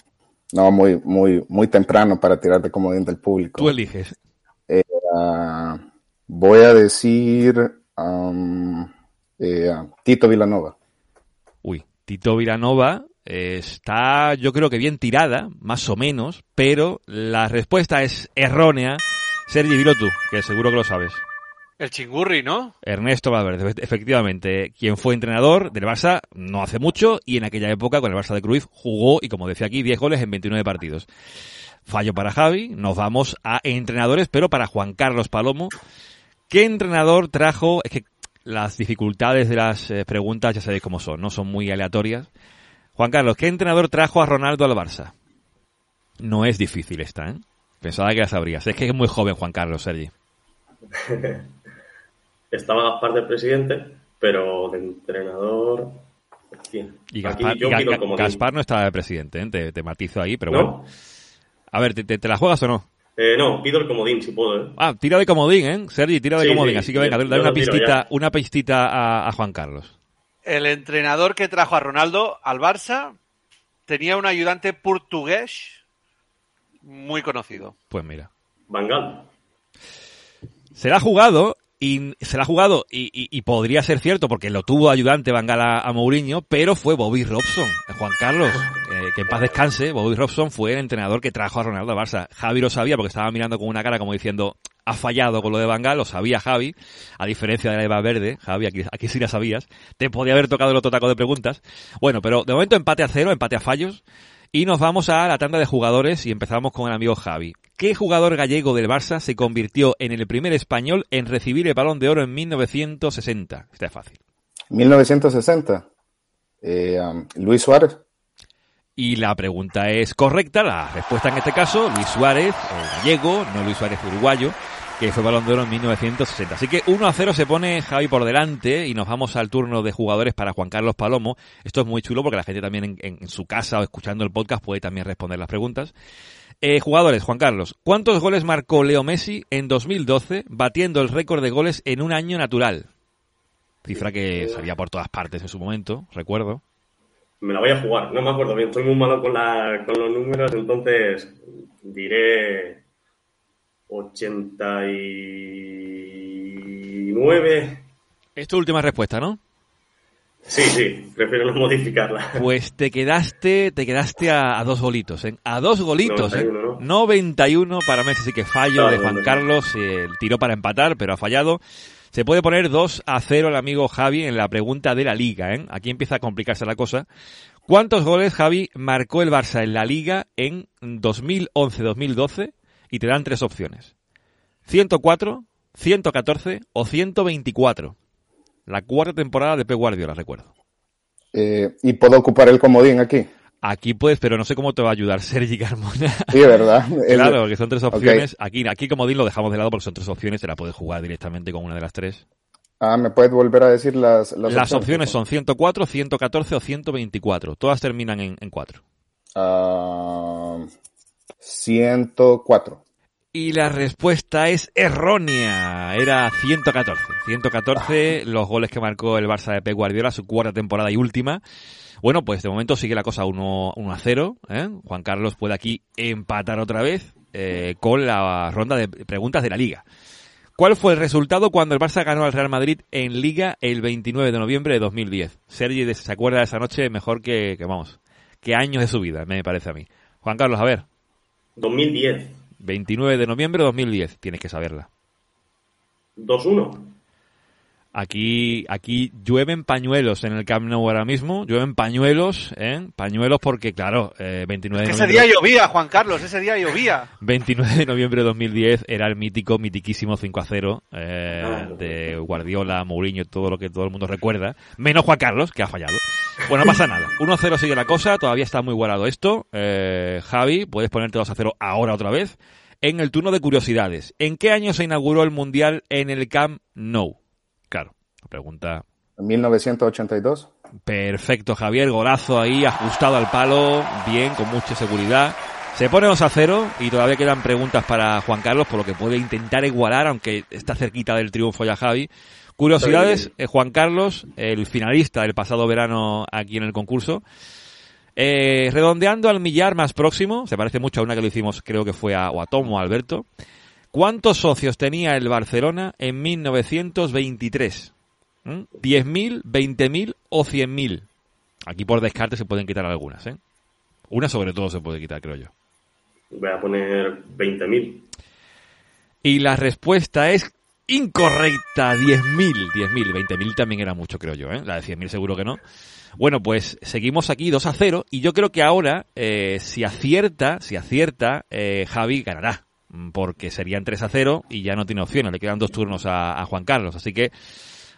No, muy, muy, muy temprano para tirar de comodín del público. Tú eliges. Eh, voy a decir eh, Tito Vilanova. Tito Vilanova está, yo creo que bien tirada, más o menos, pero la respuesta es errónea. Sergi, dilo tú, que seguro que lo sabes. El chingurri, ¿no? Ernesto Valverde, efectivamente, quien fue entrenador del Barça no hace mucho y en aquella época con el Barça de Cruyff jugó y como decía aquí 10 goles en 29 partidos. Fallo para Javi, nos vamos a entrenadores, pero para Juan Carlos Palomo, ¿Qué entrenador trajo? Es que las dificultades de las eh, preguntas ya sabéis cómo son, no son muy aleatorias. Juan Carlos, ¿qué entrenador trajo a Ronaldo al Barça? No es difícil esta, ¿eh? Pensaba que la sabrías. Es que es muy joven Juan Carlos, Sergi. (laughs) Estaba Gaspar de presidente, pero de entrenador... Y Gaspar, no estaba de presidente, ¿eh? te, matizo ahí, pero bueno. A ver, ¿te, la juegas o no? Eh, no, pido el comodín si puedo. ¿eh? Ah, tira de comodín, ¿eh? Sergi, tira de comodín. Así que venga, dale una pistita, una pistita a, Juan Carlos. El entrenador que trajo a Ronaldo al Barça tenía un ayudante portugués muy conocido. Pues mira. Bangal. Se la ha jugado y se la ha jugado y, podría ser cierto porque lo tuvo ayudante Bangala a Mourinho, pero fue Bobby Robson, Juan Carlos, eh, que en paz descanse, Bobby Robson fue el entrenador que trajo a Ronaldo a Barça. Javi lo sabía porque estaba mirando con una cara como diciendo, ha fallado con lo de Bangal, lo sabía Javi, a diferencia de la Eva Verde, Javi, aquí, aquí sí la sabías, te podía haber tocado el otro taco de preguntas. Bueno, pero de momento empate a cero, empate a fallos, y nos vamos a la tanda de jugadores y empezamos con el amigo Javi. ¿Qué jugador gallego del Barça se convirtió en el primer español en recibir el balón de oro en 1960? Está fácil. 1960. Eh, um, Luis Suárez. Y la pregunta es correcta, la respuesta en este caso, Luis Suárez, gallego, no Luis Suárez uruguayo, que fue balón de oro en 1960. Así que 1 a 0 se pone Javi por delante y nos vamos al turno de jugadores para Juan Carlos Palomo. Esto es muy chulo porque la gente también en, su casa o escuchando el podcast puede también responder las preguntas. Eh, jugadores, Juan Carlos, ¿cuántos goles marcó Leo Messi en 2012 batiendo el récord de goles en un año natural? Cifra que salía por todas partes en su momento, recuerdo. Me la voy a jugar, no me acuerdo bien, estoy muy malo con, la, con los números, entonces diré 89. Es tu última respuesta, ¿no? Sí, sí, prefiero no modificarla. Pues te quedaste, te quedaste a, dos golitos, ¿eh? A dos golitos, 91, ¿eh? 91 para Messi, así que fallo de Juan Carlos, el tiró para empatar, pero ha fallado. Se puede poner 2 a 0 el amigo Javi en la pregunta de la liga, ¿eh? Aquí empieza a complicarse la cosa. ¿Cuántos goles, Javi, marcó el Barça en la liga en 2011-2012 y te dan tres opciones. 104, 114 o 124. La cuarta temporada de P. Guardiola, recuerdo. Eh, ¿Y puedo ocupar el comodín aquí? Aquí puedes, pero no sé cómo te va a ayudar (laughs) Sergi Carmona. Sí, ¿verdad? claro, que son tres opciones. Aquí, aquí comodín lo dejamos de lado porque son tres opciones, te la puedes jugar directamente con una de las tres. Ah, ¿me puedes volver a decir las, las, las opciones? son 104, 114 o 124. Todas terminan en, en 4. Ah... 104. Y la respuesta es errónea. Era 114. 114 los goles que marcó el Barça de Pep Guardiola, su cuarta temporada y última. Bueno, pues de momento sigue la cosa 1, a 0. ¿eh? Juan Carlos puede aquí empatar otra vez eh, con la ronda de preguntas de la Liga. ¿Cuál fue el resultado cuando el Barça ganó al Real Madrid en Liga el 29 de noviembre de 2010? Sergi se acuerda de esa noche mejor que, que vamos, que años de su vida, me parece a mí. Juan Carlos, a ver. 2010. 29 de noviembre de 2010, tienes que saberla. 2-1. Aquí, aquí llueven pañuelos en el Camp Nou ahora mismo, llueven pañuelos, ¿eh? Pañuelos porque, claro, eh, 29 de Ese día llovía, Juan Carlos, ese día llovía. 29 de noviembre de 2010 era el mítico, mitiquísimo 5 a 0 eh, de Guardiola, Mourinho, todo lo que todo el mundo recuerda, menos Juan Carlos, que ha fallado. Bueno, no pasa nada. 1 0 sigue la cosa, todavía está muy igualado esto. Eh, Javi, puedes ponerte 2 a 0 ahora otra vez. En el turno de curiosidades, ¿en qué año se inauguró el Mundial en el Camp Nou? Claro, pregunta. 1982. Perfecto, Javier. Golazo ahí, ajustado al palo, bien, con mucha seguridad. Se pone 2 a 0 y todavía quedan preguntas para Juan Carlos, por lo que puede intentar igualar, aunque está cerquita del triunfo ya Javi. Curiosidades, eh, Juan Carlos, el finalista del pasado verano aquí en el concurso. Eh, redondeando al millar más próximo, se parece mucho a una que lo hicimos, creo que fue a, o a Tom o a Alberto. ¿Cuántos socios tenía el Barcelona en 1923? ¿10.000, 20.000 o 100.000? Aquí por descarte se pueden quitar algunas, ¿eh? Una sobre todo se puede quitar, creo yo. Voy a poner 20.000. Y la respuesta es incorrecta. 10.000, 10.000. 20.000 también era mucho, creo yo, ¿eh? La de 100.000 seguro que no. Bueno, pues seguimos aquí 2 a 0 y yo creo que ahora, eh, si acierta, si acierta, eh, Javi ganará mm, porque serían 3 a 0 y ya no tiene opciones, le quedan dos turnos a, Juan Carlos. Así que,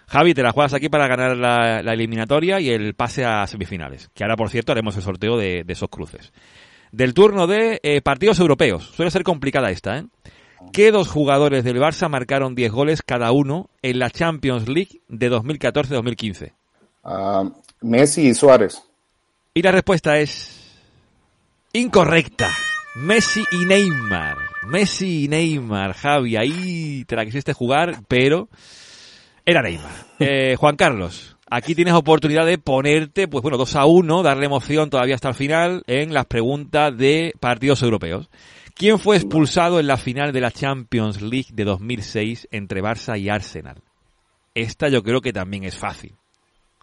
Javi, te la juegas aquí para ganar la, eliminatoria y el pase a semifinales, que ahora, por cierto, haremos el sorteo de, esos cruces. Del turno de eh, partidos europeos, suele ser complicada esta, ¿eh? ¿Qué dos jugadores del Barça marcaron 10 goles cada uno en la Champions League de 2014-2015? Ah, Messi y Suárez. Y la respuesta es incorrecta. Messi y Neymar. Messi y Neymar, Javi, ahí te la quisiste jugar, pero era Neymar. (laughs) Eh, Juan Carlos, aquí tienes oportunidad de ponerte, pues bueno, 2 a 1, darle emoción todavía hasta el final en las preguntas de partidos europeos. ¿Quién fue expulsado en la final de la Champions League de 2006 entre Barça y Arsenal? Esta yo creo que también es fácil.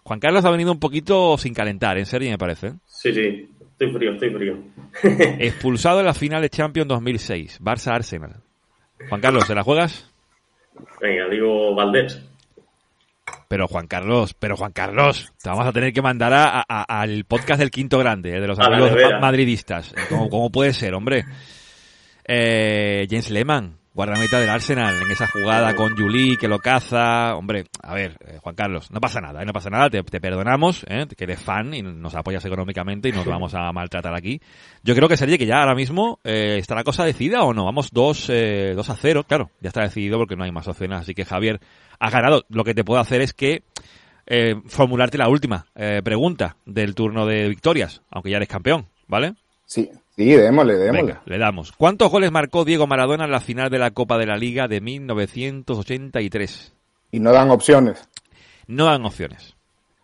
Juan Carlos ha venido un poquito sin calentar, en serio me parece. Sí, sí, estoy frío, estoy frío. (laughs) Expulsado en la final de Champions 2006, Barça-Arsenal. Juan Carlos, ¿te la juegas? Venga, digo Valdés. Pero Juan Carlos, pero Juan Carlos, te vamos a tener que mandar al podcast del Quinto Grande, el de los amigos madridistas. ¿Cómo, puede ser, hombre? Eh, James Lehmann, guardameta del Arsenal, en esa jugada con Juli que lo caza. Hombre, a ver, eh, Juan Carlos, no pasa nada, ¿eh? no pasa nada, te, perdonamos, ¿eh? que eres fan y nos apoyas económicamente y no te (laughs) vamos a maltratar aquí. Yo creo que sería que ya ahora mismo está la cosa decidida o no. Vamos 2 eh, dos a 0, claro, ya está decidido porque no hay más opciones. Así que Javier, has ganado. Lo que te puedo hacer es que eh, formularte la última eh, pregunta del turno de victorias, aunque ya eres campeón, ¿vale? Sí, sí, démosle, démosle. Venga, le damos. ¿Cuántos goles marcó Diego Maradona en la final de la Copa de la Liga de 1983? Y no dan opciones. No dan opciones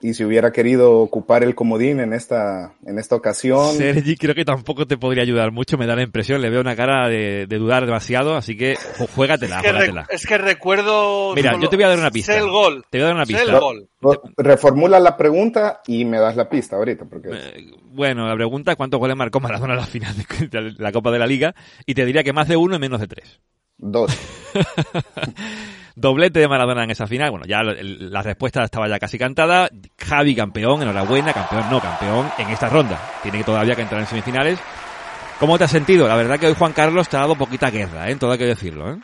y si hubiera querido ocupar el comodín en esta, en esta ocasión. Sergi creo que tampoco te podría ayudar mucho, me da la impresión, le veo una cara de, dudar demasiado, así que juégatela, es que, juégatela. es que recuerdo... Mira, yo te voy a dar una pista. el gol. Te voy a dar una pista. el gol. Reformula la pregunta y me das la pista ahorita. Porque... Eh, bueno, la pregunta es cuántos goles marcó Maradona en la final de la Copa de la Liga y te diría que más de uno y menos de tres. Dos. (laughs) Doblete de Maradona en esa final. Bueno, ya la respuesta estaba ya casi cantada. Javi campeón, enhorabuena, campeón no, campeón en esta ronda. Tiene que todavía que entrar en semifinales. ¿Cómo te has sentido? La verdad que hoy Juan Carlos te ha dado poquita guerra, ¿eh? Todo hay que decirlo, ¿eh?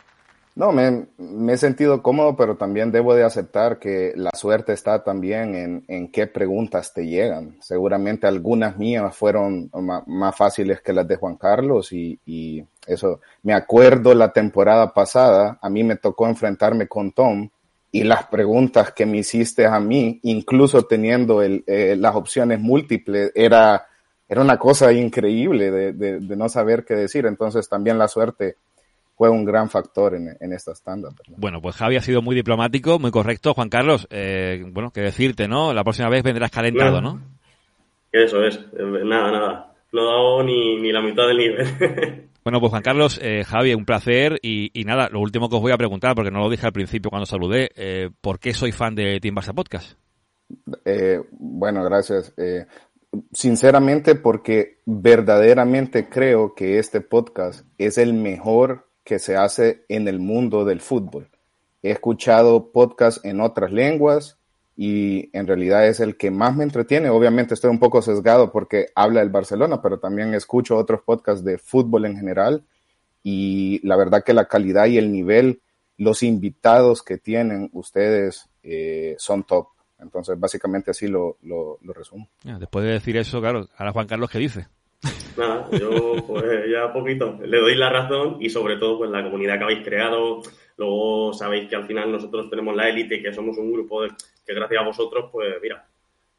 No, me, me, he sentido cómodo, pero también debo de aceptar que la suerte está también en, en qué preguntas te llegan. Seguramente algunas mías fueron más, fáciles que las de Juan Carlos y, y, eso. Me acuerdo la temporada pasada, a mí me tocó enfrentarme con Tom y las preguntas que me hiciste a mí, incluso teniendo el, eh, las opciones múltiples, era, era una cosa increíble de, de, de no saber qué decir. Entonces también la suerte fue un gran factor en, en estas tandas. Bueno, pues Javi ha sido muy diplomático, muy correcto. Juan Carlos, eh, bueno, qué decirte, ¿no? La próxima vez vendrás calentado, ¿no? Eso es, nada, nada. No he dado ni, ni la mitad del nivel. (laughs) Bueno, pues Juan Carlos, eh, Javi, un placer y, y, nada, lo último que os voy a preguntar, porque no lo dije al principio cuando saludé, eh, ¿por qué soy fan de Team Barça Podcast? Eh, bueno, gracias. Eh, sinceramente, porque verdaderamente creo que este podcast es el mejor que se hace en el mundo del fútbol. He escuchado podcasts en otras lenguas y en realidad es el que más me entretiene. Obviamente estoy un poco sesgado porque habla del Barcelona, pero también escucho otros podcasts de fútbol en general y la verdad que la calidad y el nivel, los invitados que tienen ustedes eh, son top. Entonces, básicamente así lo, lo, lo resumo. Después de decir eso, claro, ahora Juan Carlos, ¿qué dice? Nada, yo pues (laughs) ya poquito le doy la razón y sobre todo pues la comunidad que habéis creado. Luego sabéis que al final nosotros tenemos la élite, que somos un grupo de, que gracias a vosotros, pues mira,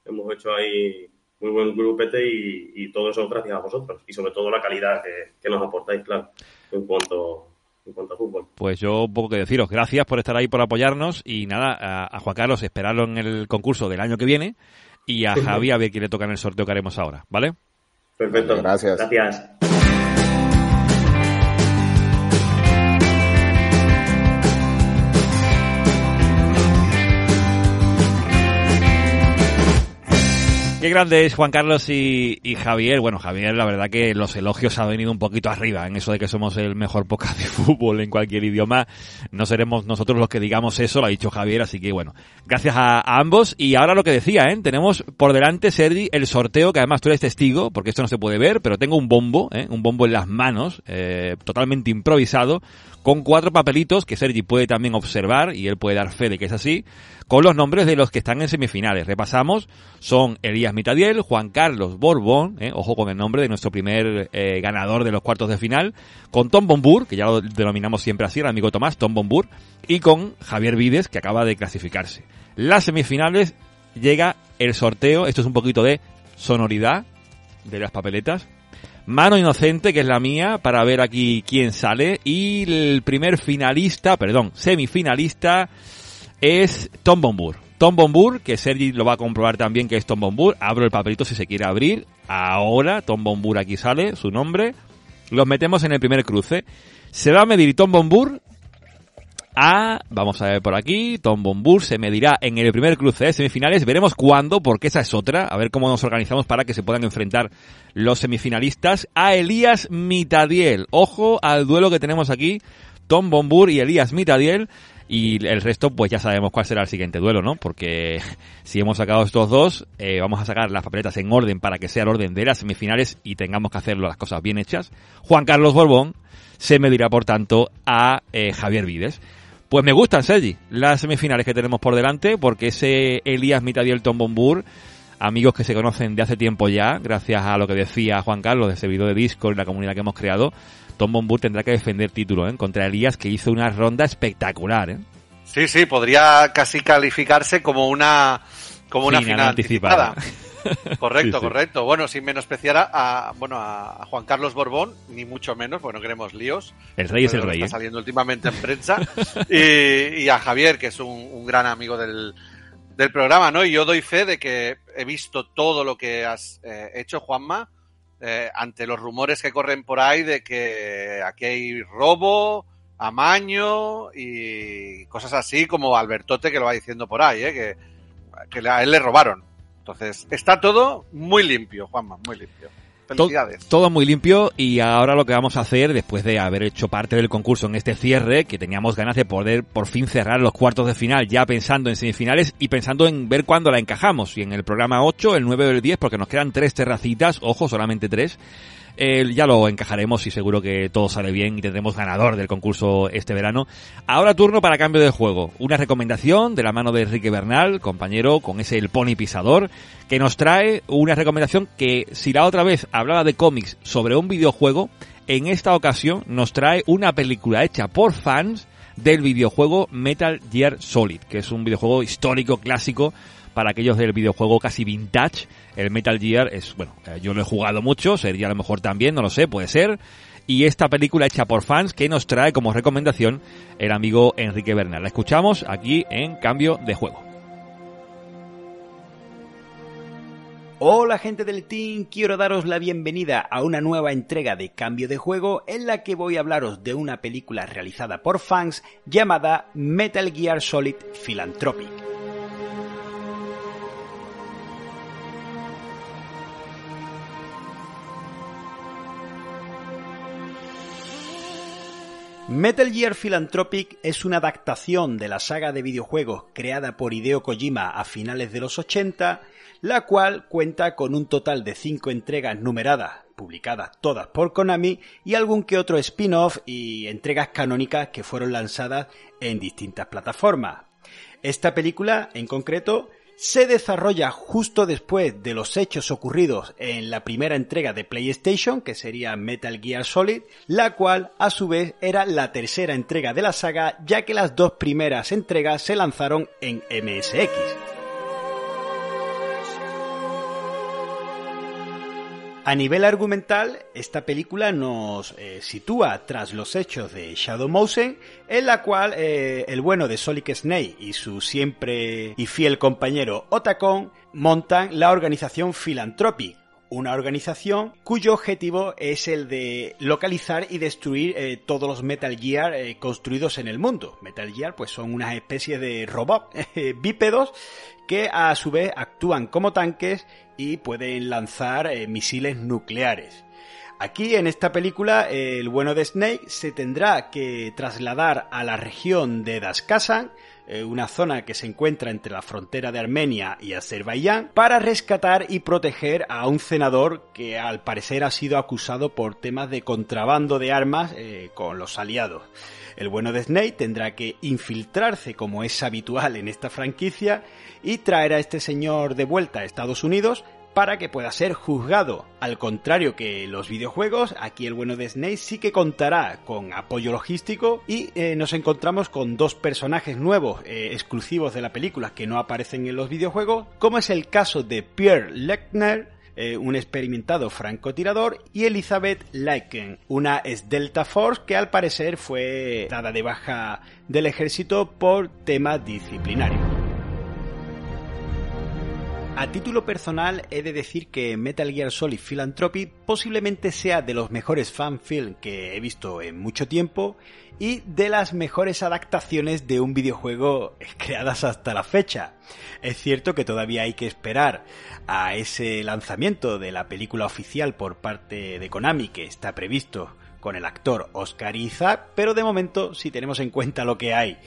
hemos hecho ahí muy buen grupete y, todo eso gracias a vosotros. Y sobre todo la calidad que, nos aportáis, claro, en cuanto, en cuanto a fútbol. Pues yo poco que deciros. Gracias por estar ahí, por apoyarnos y nada, a, a Juan Carlos esperarlo en el concurso del año que viene y a (laughs) Javi a ver quién le toca en el sorteo que haremos ahora, ¿vale? Perfecto. Gracias. Gracias. ¿Qué grande es Juan Carlos y, Javier. Bueno, Javier, la verdad que los elogios han venido un poquito arriba en eso de que somos el mejor podcast de (laughs) fútbol en cualquier idioma. No seremos nosotros los que digamos eso, lo ha dicho Javier, así que bueno, gracias a, ambos. Y ahora lo que decía, ¿eh? tenemos por delante, Sergi, el sorteo, que además tú eres testigo, porque esto no se puede ver, pero tengo un bombo, ¿eh? un bombo en las manos, eh, totalmente improvisado, con cuatro papelitos que Sergi puede también observar y él puede dar fe de que es así, con los nombres de los que están en semifinales. Repasamos, son Elías Mitadiel, Juan Carlos Borbón, eh, ojo con el nombre de nuestro primer eh, ganador de los cuartos de final, con Tom Bombur, que ya lo denominamos siempre así, el amigo Tomás, Tom Bombur, y con Javier Vides, que acaba de clasificarse. Las semifinales llega el sorteo, esto es un poquito de sonoridad de las papeletas, Mano Inocente, que es la mía, para ver aquí quién sale. Y el primer finalista, perdón, semifinalista, es Tom Bombur. Tom Bombur, que Sergi lo va a comprobar también que es Tom Bombur. Abro el papelito si se quiere abrir. Ahora, Tom Bombur aquí sale, su nombre. Los metemos en el primer cruce. Se va a medir Tom Bombur a, vamos a ver por aquí, Tom Bombur se medirá en el primer cruce de semifinales. Veremos cuándo, porque esa es otra. A ver cómo nos organizamos para que se puedan enfrentar los semifinalistas a Elías Mitadiel. Ojo al duelo que tenemos aquí, Tom Bombur y Elías Mitadiel. Y el resto, pues ya sabemos cuál será el siguiente duelo, ¿no? Porque (laughs) si hemos sacado estos dos, eh, vamos a sacar las papeletas en orden para que sea el orden de las semifinales y tengamos que hacerlo las cosas bien hechas. Juan Carlos Borbón se medirá, por tanto, a eh, Javier Vides. Pues me gustan, Sergi, las semifinales que tenemos por delante, porque ese Elías Mitadiel Tombombur, amigos que se conocen de hace tiempo ya, gracias a lo que decía Juan Carlos de ese video de Discord y la comunidad que hemos creado, Tom Bombur tendrá que defender título ¿eh? contra Elías, que hizo una ronda espectacular. ¿eh? Sí, sí, podría casi calificarse como una, como una final, anticipada. (laughs) Correcto, correcto. Bueno, sin menospreciar a, bueno, a Juan Carlos Borbón, ni mucho menos, porque no queremos líos. El rey es el rey. Está ¿eh? saliendo últimamente en prensa. (laughs) y, a Javier, que es un, gran amigo del, del, programa, ¿no? Y yo doy fe de que he visto todo lo que has eh, hecho, Juanma, eh, ante los rumores que corren por ahí de que aquí hay robo, amaño y cosas así, como Albertote que lo va diciendo por ahí, que, que a él le robaron. Entonces, está todo muy limpio, Juanma, muy limpio. Felicidades. Todo, muy limpio y ahora lo que vamos a hacer, después de haber hecho parte del concurso en este cierre, que teníamos ganas de poder por fin cerrar los cuartos de final, ya pensando en semifinales y pensando en ver cuándo la encajamos. Y en el programa 8, el 9 o el 10, porque nos quedan tres terracitas, ojo, solamente tres ya lo encajaremos y seguro que todo sale bien y tendremos ganador del concurso este verano. Ahora turno para cambio de juego. Una recomendación de la mano de Enrique Bernal, compañero con ese El Pony Pisador, que nos trae una recomendación que si la otra vez hablaba de cómics sobre un videojuego, en esta ocasión nos trae una película hecha por fans del videojuego Metal Gear Solid, que es un videojuego histórico, clásico, para aquellos del videojuego casi vintage. El Metal Gear es, bueno, eh, yo lo he jugado mucho, sería a lo mejor también, no lo sé, puede ser. Y esta película hecha por fans que nos trae como recomendación el amigo Enrique Bernal. La escuchamos aquí en Cambio de Juego. Hola gente del team, quiero daros la bienvenida a una nueva entrega de Cambio de Juego en la que voy a hablaros de una película realizada por fans llamada Metal Gear Solid Philanthropic. Metal Gear Philanthropic es una adaptación de la saga de videojuegos creada por Hideo Kojima a finales de los 80, la cual cuenta con un total de 5 entregas numeradas, publicadas todas por Konami, y algún que otro spin-off y entregas canónicas que fueron lanzadas en distintas plataformas. Esta película, en concreto, se desarrolla justo después de los hechos ocurridos en la primera entrega de PlayStation, que sería Metal Gear Solid, la cual a su vez era la tercera entrega de la saga, ya que las dos primeras entregas se lanzaron en MSX. A nivel argumental, esta película nos eh, sitúa tras los hechos de Shadow Motion, en la cual eh, el bueno de Solid Snake y su siempre y fiel compañero Otacon montan la organización Philanthropic, una organización cuyo objetivo es el de localizar y destruir eh, todos los Metal Gear eh, construidos en el mundo. Metal Gear pues son unas especies de robots (laughs) eh, bípedos que a su vez actúan como tanques y pueden lanzar misiles nucleares. Aquí en esta película el bueno de Snake se tendrá que trasladar a la región de Daskasan eh, una zona que se encuentra entre la frontera de Armenia y Azerbaiyán, para rescatar y proteger a un senador que al parecer ha sido acusado por temas de contrabando de armas eh, con los aliados. El bueno de Snake tendrá que infiltrarse como es habitual en esta franquicia y traer a este señor de vuelta a Estados Unidos para que pueda ser juzgado. Al contrario que los videojuegos, aquí el bueno de Snake sí que contará con apoyo logístico y eh, nos encontramos con dos personajes nuevos eh, exclusivos de la película que no aparecen en los videojuegos, como es el caso de Pierre Lechner, eh, un experimentado francotirador, y Elizabeth Lyken, una Delta Force que al parecer fue dada de baja del ejército por temas disciplinarios. A título personal he de decir que Metal Gear Solid Philanthropy posiblemente sea de los mejores fanfilm que he visto en mucho tiempo y de las mejores adaptaciones de un videojuego creadas hasta la fecha. Es cierto que todavía hay que esperar a ese lanzamiento de la película oficial por parte de Konami que está previsto con el actor Oscar Isaac, pero de momento, si tenemos en cuenta lo que hay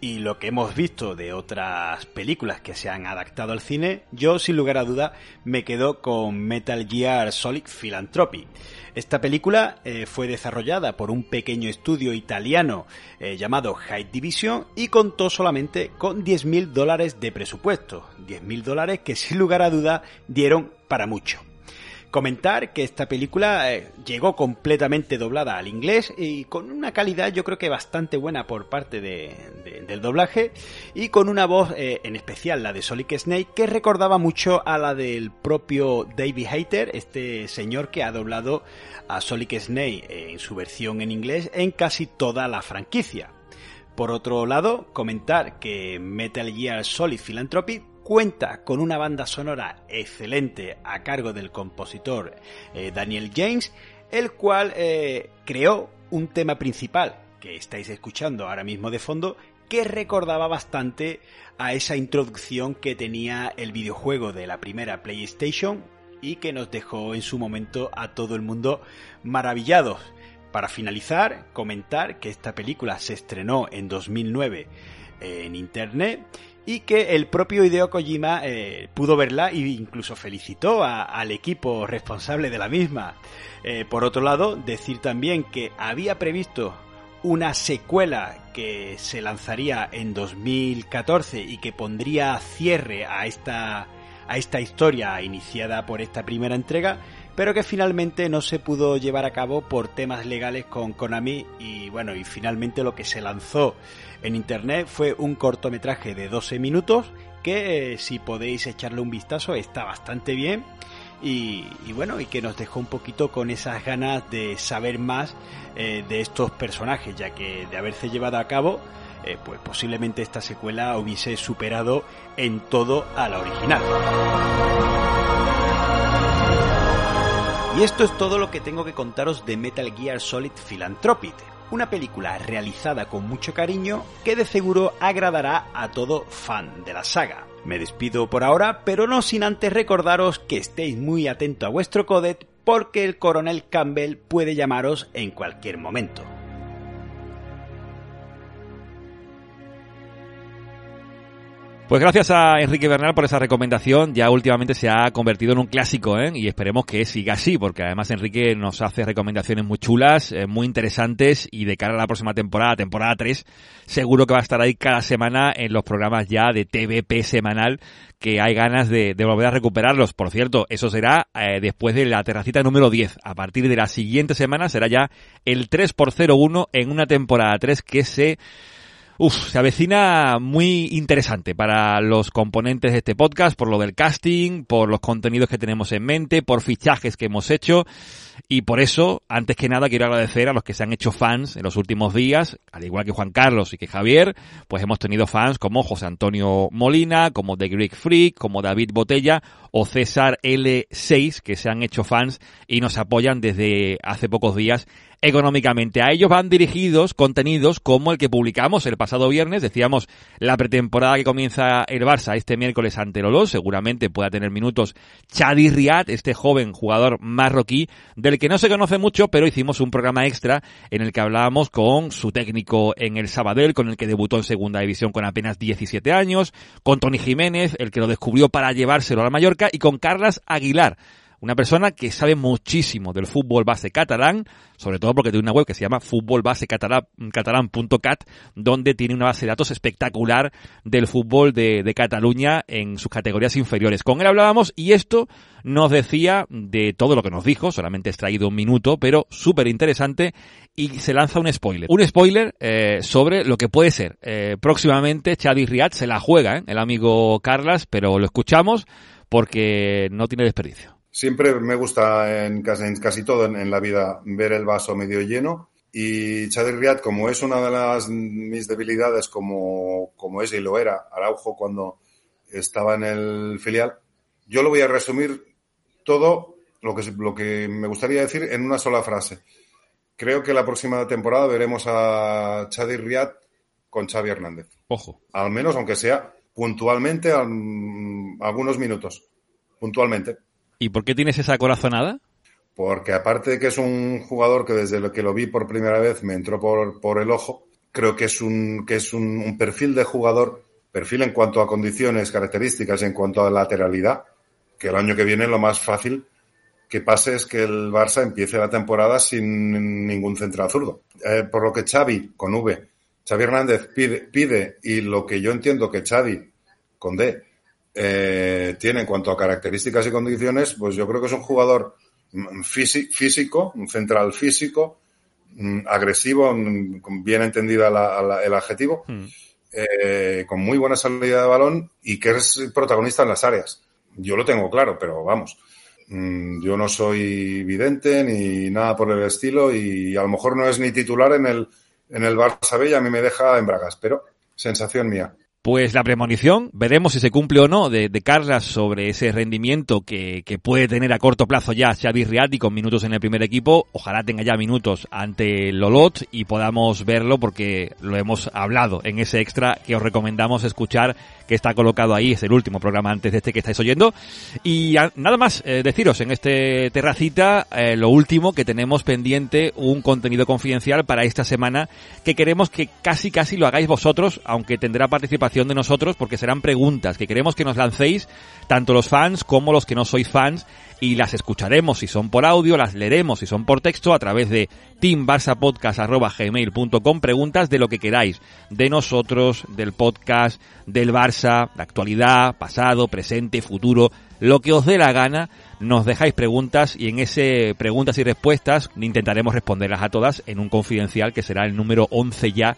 y lo que hemos visto de otras películas que se han adaptado al cine, yo sin lugar a duda me quedo con Metal Gear Solid Philanthropy. Esta película eh, fue desarrollada por un pequeño estudio italiano eh, llamado High Division y contó solamente con 10.000 dólares de presupuesto. 10.000 dólares que sin lugar a duda dieron para mucho. Comentar que esta película eh, llegó completamente doblada al inglés y con una calidad yo creo que bastante buena por parte del doblaje y con una voz eh, en especial la de Solid Snake que recordaba mucho a la del propio David Hayter, este señor que ha doblado a Solid Snake en su versión en inglés en casi toda la franquicia. Por otro lado, comentar que Metal Gear Solid Philanthropy cuenta con una banda sonora excelente a cargo del compositor eh, Daniel James, el cual eh, creó un tema principal que estáis escuchando ahora mismo de fondo que recordaba bastante a esa introducción que tenía el videojuego de la primera PlayStation y que nos dejó en su momento a todo el mundo maravillados. Para finalizar, comentar que esta película se estrenó en 2009 en internet y que el propio Hideo Kojima eh, pudo verla e incluso felicitó al equipo responsable de la misma. Eh, por otro lado, decir también que había previsto una secuela que se lanzaría en 2014 y que pondría cierre a esta, a esta historia iniciada por esta primera entrega, pero que finalmente no se pudo llevar a cabo por temas legales con Konami y bueno, y finalmente lo que se lanzó en internet fue un cortometraje de 12 minutos que eh, si podéis echarle un vistazo está bastante bien y, bueno y que nos dejó un poquito con esas ganas de saber más eh, de estos personajes ya que de haberse llevado a cabo eh, pues posiblemente esta secuela hubiese superado en todo a la original. Y esto es todo lo que tengo que contaros de Metal Gear Solid Philanthropic, una película realizada con mucho cariño que de seguro agradará a todo fan de la saga. Me despido por ahora, pero no sin antes recordaros que estéis muy atento a vuestro codet porque el coronel Campbell puede llamaros en cualquier momento. Pues gracias a Enrique Bernal por esa recomendación. Ya últimamente se ha convertido en un clásico, ¿eh? Y esperemos que siga así, porque además Enrique nos hace recomendaciones muy chulas, eh, muy interesantes, y de cara a la próxima temporada, temporada 3, seguro que va a estar ahí cada semana en los programas ya de TVP semanal, que hay ganas de, volver a recuperarlos. Por cierto, eso será eh, después de la terracita número 10. A partir de la siguiente semana será ya el 3 x 01 en una temporada 3 que se Uf, se avecina muy interesante para los componentes de este podcast, por lo del casting, por los contenidos que tenemos en mente, por fichajes que hemos hecho. Y por eso, antes que nada, quiero agradecer a los que se han hecho fans en los últimos días, al igual que Juan Carlos y que Javier, pues hemos tenido fans como José Antonio Molina, como The Greek Freak, como David Botella o César L6, que se han hecho fans y nos apoyan desde hace pocos días económicamente. A ellos van dirigidos contenidos como el que publicamos el pasado viernes. Decíamos la pretemporada que comienza el Barça este miércoles ante Lolo. Seguramente pueda tener minutos Chadi Riad, este joven jugador marroquí, del que no se conoce mucho, pero hicimos un programa extra en el que hablábamos con su técnico en el Sabadell, con el que debutó en segunda división con apenas 17 años, con Tony Jiménez, el que lo descubrió para llevárselo a la Mallorca, y con Carlas Aguilar una persona que sabe muchísimo del fútbol base catalán, sobre todo porque tiene una web que se llama futbolbasecatalán.cat, donde tiene una base de datos espectacular del fútbol de, Cataluña en sus categorías inferiores. Con él hablábamos y esto nos decía de todo lo que nos dijo, solamente extraído un minuto, pero súper interesante y se lanza un spoiler. Un spoiler eh, sobre lo que puede ser eh, próximamente Chadi Riad, se la juega ¿eh? el amigo Carlas, pero lo escuchamos porque no tiene desperdicio. Siempre me gusta en casi, en casi todo en, en, la vida ver el vaso medio lleno y Chadi Riad, como es una de las mis debilidades, como, como es y lo era Araujo cuando estaba en el filial, yo lo voy a resumir todo lo que, lo que me gustaría decir en una sola frase. Creo que la próxima temporada veremos a Chadi Riad con Xavi Hernández. Ojo. Al menos, aunque sea puntualmente, algunos minutos. Puntualmente. ¿Y por qué tienes esa corazonada? Porque aparte de que es un jugador que desde lo que lo vi por primera vez me entró por, por el ojo, creo que es un, que es un, perfil de jugador, perfil en cuanto a condiciones, características, en cuanto a lateralidad, que el año que viene lo más fácil que pase es que el Barça empiece la temporada sin ningún central zurdo. Eh, por lo que Xavi, con V, Xavi Hernández pide, pide, y lo que yo entiendo que Xavi, con D, eh, tiene en cuanto a características y condiciones, pues yo creo que es un jugador físico, un central físico, mm, agresivo, mm, bien entendida la, la, el adjetivo, mm. eh, con muy buena salida de balón y que es protagonista en las áreas. Yo lo tengo claro, pero vamos, yo no soy vidente ni nada por el estilo y a lo mejor no es ni titular en el, en el Barça B y a mí me deja en bragas, pero sensación mía. Pues la premonición, veremos si se cumple o no, de, de sobre ese rendimiento que, que, puede tener a corto plazo ya Xavi Riati con minutos en el primer equipo. Ojalá tenga ya minutos ante Lolot y podamos verlo porque lo hemos hablado en ese extra que os recomendamos escuchar que está colocado ahí, es el último programa antes de este que estáis oyendo. Y nada más eh, deciros en este terracita, eh, lo último que tenemos pendiente, un contenido confidencial para esta semana que queremos que casi casi lo hagáis vosotros, aunque tendrá participación de nosotros porque serán preguntas que queremos que nos lancéis, tanto los fans como los que no sois fans, y las escucharemos si son por audio, las leeremos si son por texto a través de teambarsapodcast.gmail.com preguntas de lo que queráis, de nosotros, del podcast, del Barça, de actualidad, pasado, presente, futuro, lo que os dé la gana, nos dejáis preguntas y en ese preguntas y respuestas intentaremos responderlas a todas en un confidencial que será el número 11 ya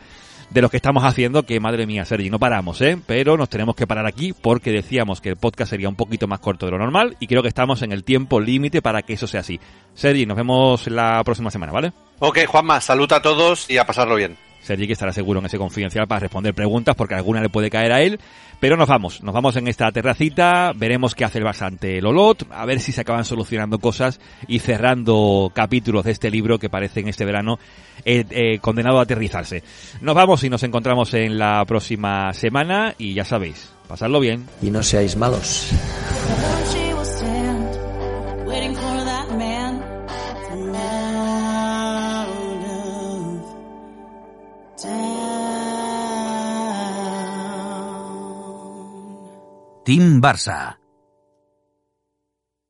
de lo que estamos haciendo, que madre mía, Sergi, no paramos, ¿eh? Pero nos tenemos que parar aquí porque decíamos que el podcast sería un poquito más corto de lo normal y creo que estamos en el tiempo límite para que eso sea así. Sergi, nos vemos la próxima semana, ¿vale? Ok, Juanma, salud a todos y a pasarlo bien. Sergi que estará seguro en ese confidencial para responder preguntas porque alguna le puede caer a él. Pero nos vamos, nos vamos en esta terracita, veremos qué hace el bastante Lolot, a ver si se acaban solucionando cosas y cerrando capítulos de este libro que parece en este verano eh, eh, condenado a aterrizarse. Nos vamos y nos encontramos en la próxima semana y ya sabéis, pasadlo bien. Y no seáis malos. Team Barça